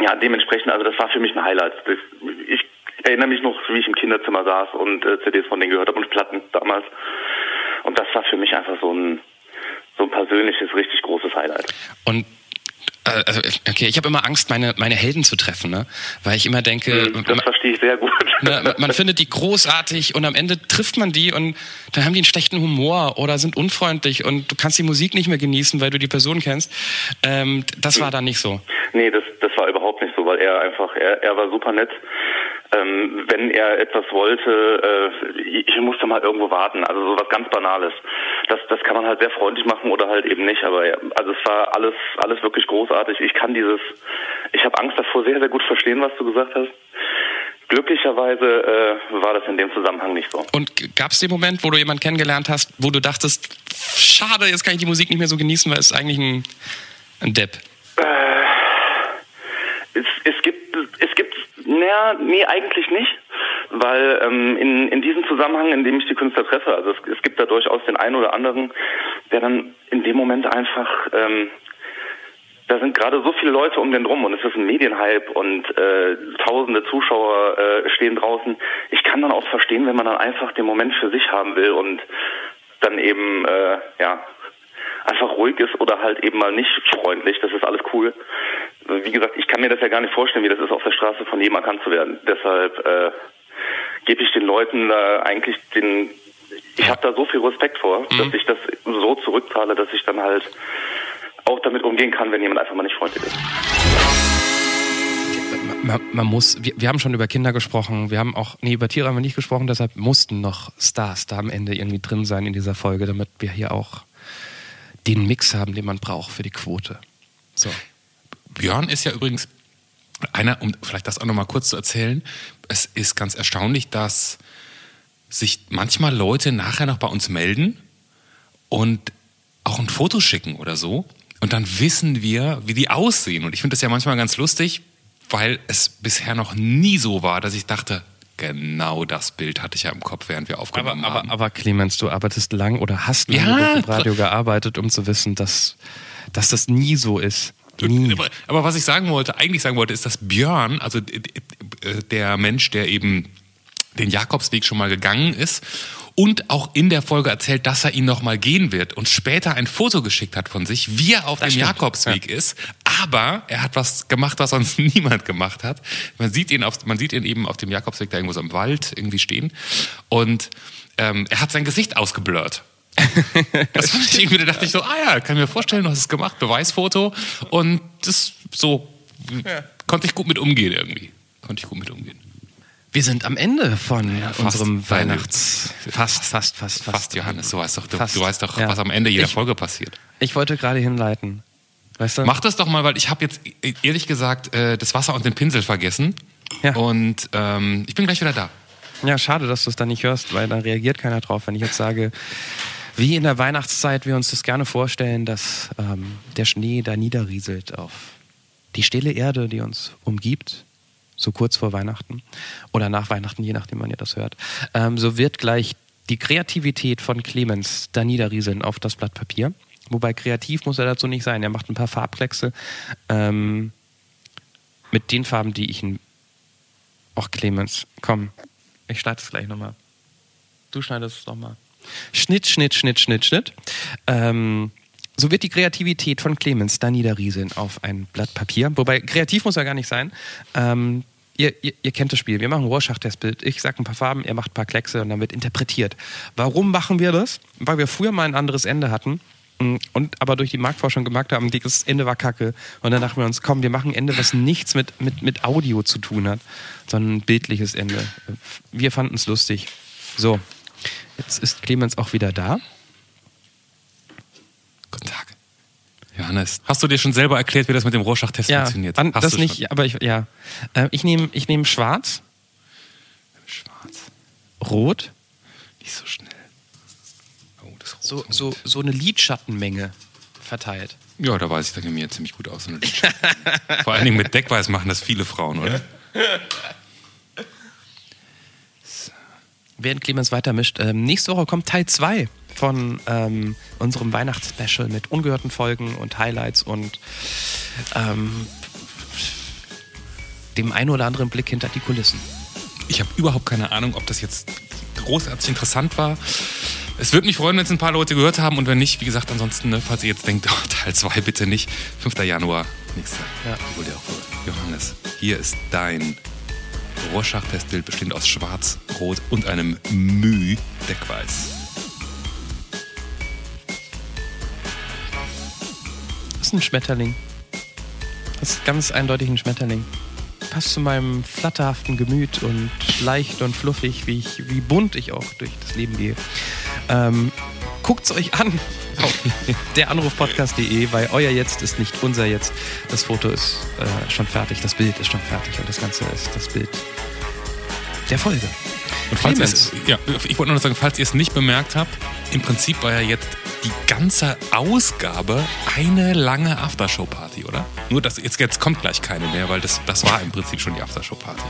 ja, dementsprechend, also das war für mich ein Highlight. Das, ich erinnere mich noch, wie ich im Kinderzimmer saß und äh, CDs von denen gehört habe und Platten damals. Und das war für mich einfach so ein so ein persönliches, richtig großes Highlight. Und also, okay, ich habe immer Angst, meine, meine Helden zu treffen, ne? Weil ich immer denke. Hm, das man, verstehe ich sehr gut. Ne, man findet die großartig und am Ende trifft man die und dann haben die einen schlechten Humor oder sind unfreundlich und du kannst die Musik nicht mehr genießen, weil du die Person kennst. Ähm, das war dann nicht so. Nee, das, das war überhaupt nicht so, weil er einfach, er, er war super nett ähm, wenn er etwas wollte, äh, ich musste mal irgendwo warten, also sowas ganz Banales. Das, das kann man halt sehr freundlich machen oder halt eben nicht, aber ja, also es war alles, alles wirklich großartig. Ich kann dieses, ich habe Angst davor sehr, sehr gut verstehen, was du gesagt hast. Glücklicherweise äh, war das in dem Zusammenhang nicht so. Und gab es den Moment, wo du jemanden kennengelernt hast, wo du dachtest, schade, jetzt kann ich die Musik nicht mehr so genießen, weil es eigentlich ein, ein Depp? Äh, es, es naja, nee, eigentlich nicht. Weil ähm, in, in diesem Zusammenhang, in dem ich die Künstler treffe, also es, es gibt da durchaus den einen oder anderen, der dann in dem Moment einfach, ähm, da sind gerade so viele Leute um den drum und es ist ein Medienhype und äh, tausende Zuschauer äh, stehen draußen. Ich kann dann auch verstehen, wenn man dann einfach den Moment für sich haben will und dann eben, äh, ja, einfach ruhig ist oder halt eben mal nicht freundlich. Das ist alles cool. Wie gesagt, ich kann mir das ja gar nicht vorstellen, wie das ist, auf der Straße von jedem erkannt zu werden. Deshalb äh, gebe ich den Leuten äh, eigentlich den. Ich habe da so viel Respekt vor, mhm. dass ich das so zurückzahle, dass ich dann halt auch damit umgehen kann, wenn jemand einfach mal nicht freundlich ist. Man, man, muss, wir, wir, haben schon über Kinder gesprochen, wir haben auch, nee, über Tiere haben wir nicht gesprochen, deshalb mussten noch Stars da am Ende irgendwie drin sein in dieser Folge, damit wir hier auch den Mix haben, den man braucht für die Quote. So. Björn ist ja übrigens einer, um vielleicht das auch nochmal kurz zu erzählen, es ist ganz erstaunlich, dass sich manchmal Leute nachher noch bei uns melden und auch ein Foto schicken oder so. Und dann wissen wir, wie die aussehen. Und ich finde das ja manchmal ganz lustig, weil es bisher noch nie so war, dass ich dachte, genau das Bild hatte ich ja im Kopf, während wir aufgenommen aber, haben. Aber, aber Clemens, du arbeitest lang oder hast lange ja, im Radio gearbeitet, um zu wissen, dass, dass das nie so ist. Aber, aber was ich sagen wollte, eigentlich sagen wollte, ist, dass Björn, also der Mensch, der eben den Jakobsweg schon mal gegangen ist und auch in der Folge erzählt, dass er ihn noch mal gehen wird und später ein Foto geschickt hat von sich, wie er auf das dem stimmt. Jakobsweg ja. ist. Aber er hat was gemacht, was sonst niemand gemacht hat. Man sieht ihn, auf, man sieht ihn eben auf dem Jakobsweg da irgendwo so im Wald irgendwie stehen und ähm, er hat sein Gesicht ausgeblurrt. das fand ich irgendwie, da dachte ich so, ah ja, kann mir vorstellen, du hast es gemacht, Beweisfoto und das so ja. konnte ich gut mit umgehen irgendwie. Konnte ich gut mit umgehen. Wir sind am Ende von ja, unserem Weihnachts. Fast, fast, fast, fast. Fast, Johannes, du weißt doch, du, du weißt doch, ja. was am Ende jeder ich, Folge passiert. Ich wollte gerade hinleiten. Weißt du? Mach das doch mal, weil ich habe jetzt ehrlich gesagt äh, das Wasser und den Pinsel vergessen. Ja. Und ähm, ich bin gleich wieder da. Ja, schade, dass du es dann nicht hörst, weil dann reagiert keiner drauf, wenn ich jetzt sage, wie in der Weihnachtszeit wir uns das gerne vorstellen, dass ähm, der Schnee da niederrieselt auf die stille Erde, die uns umgibt so kurz vor Weihnachten oder nach Weihnachten, je nachdem, wann ihr das hört, ähm, so wird gleich die Kreativität von Clemens da niederrieseln auf das Blatt Papier. Wobei kreativ muss er dazu nicht sein. Er macht ein paar Farbkleckse ähm, mit den Farben, die ich ihn. Och, Clemens, komm, ich schneide es gleich nochmal. Du schneidest es nochmal. Schnitt, Schnitt, Schnitt, Schnitt, Schnitt. Ähm, so wird die Kreativität von Clemens da niederrieseln auf ein Blatt Papier. Wobei kreativ muss er gar nicht sein. Ähm, ihr, ihr, ihr, kennt das Spiel. Wir machen Rorschach-Testbild. Ich sage ein paar Farben, er macht ein paar Kleckse und dann wird interpretiert. Warum machen wir das? Weil wir früher mal ein anderes Ende hatten mm, und aber durch die Marktforschung gemerkt haben, das Ende war kacke. Und dann dachten wir uns, komm, wir machen ein Ende, was nichts mit, mit, mit Audio zu tun hat, sondern ein bildliches Ende. Wir fanden es lustig. So, jetzt ist Clemens auch wieder da. Guten Tag. Johannes, hast du dir schon selber erklärt, wie das mit dem Rorschach-Test ja, funktioniert? An, das nicht, schon? aber ich, ja. Äh, ich nehme ich nehm schwarz. Schwarz. Rot. Nicht so schnell. Oh, das Rot so, so, so eine Lidschattenmenge verteilt. Ja, da weiß ich, da geht mir ziemlich gut aus. Vor allen Dingen mit Deckweiß machen das viele Frauen, oder? Während Clemens weitermischt, ähm, nächste Woche kommt Teil 2 von ähm, unserem Weihnachtsspecial mit ungehörten Folgen und Highlights und ähm, dem einen oder anderen Blick hinter die Kulissen. Ich habe überhaupt keine Ahnung, ob das jetzt großartig interessant war. Es würde mich freuen, wenn es ein paar Leute gehört haben und wenn nicht, wie gesagt, ansonsten, ne, falls ihr jetzt denkt, oh, Teil 2 bitte nicht, 5. Januar, nächste. Ja. Johannes, hier ist dein Rorschach-Testbild bestehend aus Schwarz, Rot und einem Müh-Deckweiß. ist ein Schmetterling. Das ist ganz eindeutig ein Schmetterling. Passt zu meinem flatterhaften Gemüt und leicht und fluffig, wie, ich, wie bunt ich auch durch das Leben gehe. Ähm, Guckt es euch an auf deranrufpodcast.de, weil euer Jetzt ist nicht unser Jetzt. Das Foto ist äh, schon fertig, das Bild ist schon fertig und das Ganze ist das Bild der Folge. Und falls es, ja, ich wollte nur noch sagen, falls ihr es nicht bemerkt habt, im Prinzip war ja jetzt die ganze Ausgabe eine lange Aftershow-Party, oder? Nur, dass jetzt, jetzt kommt gleich keine mehr, weil das, das war im Prinzip schon die Aftershow-Party.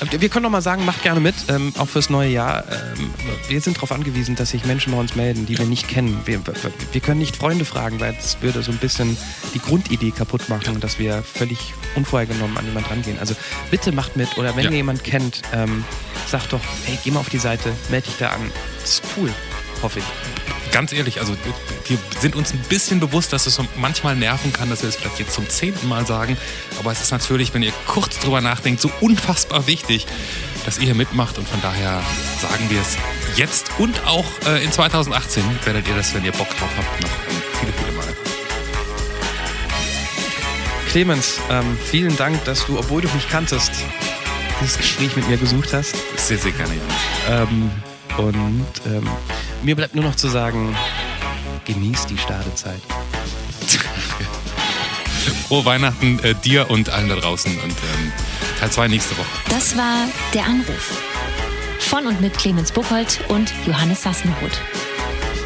Äh, wir können noch mal sagen, macht gerne mit, ähm, auch fürs neue Jahr. Ähm, wir sind darauf angewiesen, dass sich Menschen bei uns melden, die wir nicht kennen. Wir, wir können nicht Freunde fragen, weil es würde so ein bisschen die Grundidee kaputt machen, dass wir völlig unvorhergenommen an jemand rangehen. Also bitte macht mit oder wenn ja. ihr jemanden kennt, ähm, sagt doch, hey, geh mal auf die Seite, melde dich da an. Das ist cool, hoffe ich ganz ehrlich, also wir sind uns ein bisschen bewusst, dass es manchmal nerven kann, dass wir es vielleicht jetzt zum zehnten Mal sagen. Aber es ist natürlich, wenn ihr kurz drüber nachdenkt, so unfassbar wichtig, dass ihr hier mitmacht. Und von daher sagen wir es jetzt und auch äh, in 2018 werdet ihr das, wenn ihr Bock drauf habt, noch viele, viele Male. Clemens, ähm, vielen Dank, dass du, obwohl du mich kanntest, dieses Gespräch mit mir gesucht hast. Sehr, sehr gerne, Jan. Ähm, und ähm, mir bleibt nur noch zu sagen, genießt die Stadezeit. Frohe Weihnachten äh, dir und allen da draußen und ähm, Teil 2 nächste Woche. Das war Der Anruf. Von und mit Clemens Buchholz und Johannes Sassenroth.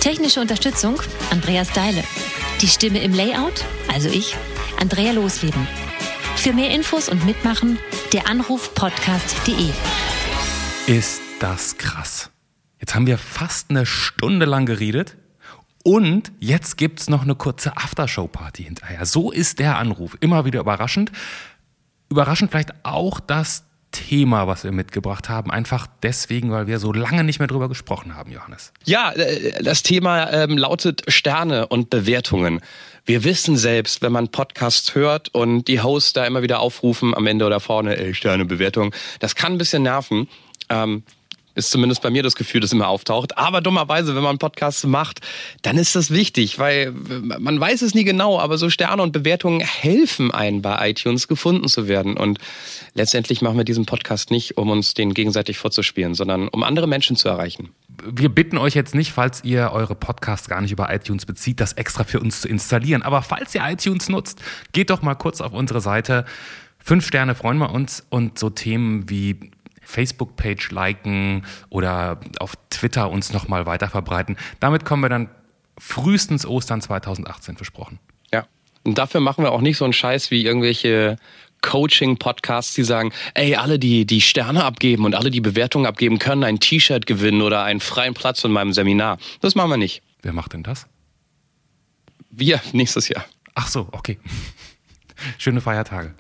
Technische Unterstützung Andreas Deile. Die Stimme im Layout, also ich, Andrea Losleben. Für mehr Infos und Mitmachen der Anrufpodcast.de. Ist das krass. Jetzt haben wir fast eine Stunde lang geredet und jetzt gibt es noch eine kurze Aftershow-Party hinterher. So ist der Anruf. Immer wieder überraschend. Überraschend vielleicht auch das Thema, was wir mitgebracht haben. Einfach deswegen, weil wir so lange nicht mehr drüber gesprochen haben, Johannes. Ja, äh, das Thema ähm, lautet Sterne und Bewertungen. Wir wissen selbst, wenn man Podcasts hört und die Hosts da immer wieder aufrufen, am Ende oder vorne, ey, Sterne, Bewertung, das kann ein bisschen nerven. Ähm, ist zumindest bei mir das Gefühl, das immer auftaucht. Aber dummerweise, wenn man Podcasts macht, dann ist das wichtig, weil man weiß es nie genau, aber so Sterne und Bewertungen helfen einen bei iTunes gefunden zu werden. Und letztendlich machen wir diesen Podcast nicht, um uns den gegenseitig vorzuspielen, sondern um andere Menschen zu erreichen. Wir bitten euch jetzt nicht, falls ihr eure Podcasts gar nicht über iTunes bezieht, das extra für uns zu installieren. Aber falls ihr iTunes nutzt, geht doch mal kurz auf unsere Seite. Fünf Sterne freuen wir uns und so Themen wie Facebook-Page liken oder auf Twitter uns nochmal weiter verbreiten. Damit kommen wir dann frühestens Ostern 2018 versprochen. Ja. Und dafür machen wir auch nicht so einen Scheiß wie irgendwelche Coaching-Podcasts, die sagen, ey, alle, die die Sterne abgeben und alle, die Bewertungen abgeben, können ein T-Shirt gewinnen oder einen freien Platz in meinem Seminar. Das machen wir nicht. Wer macht denn das? Wir nächstes Jahr. Ach so, okay. Schöne Feiertage.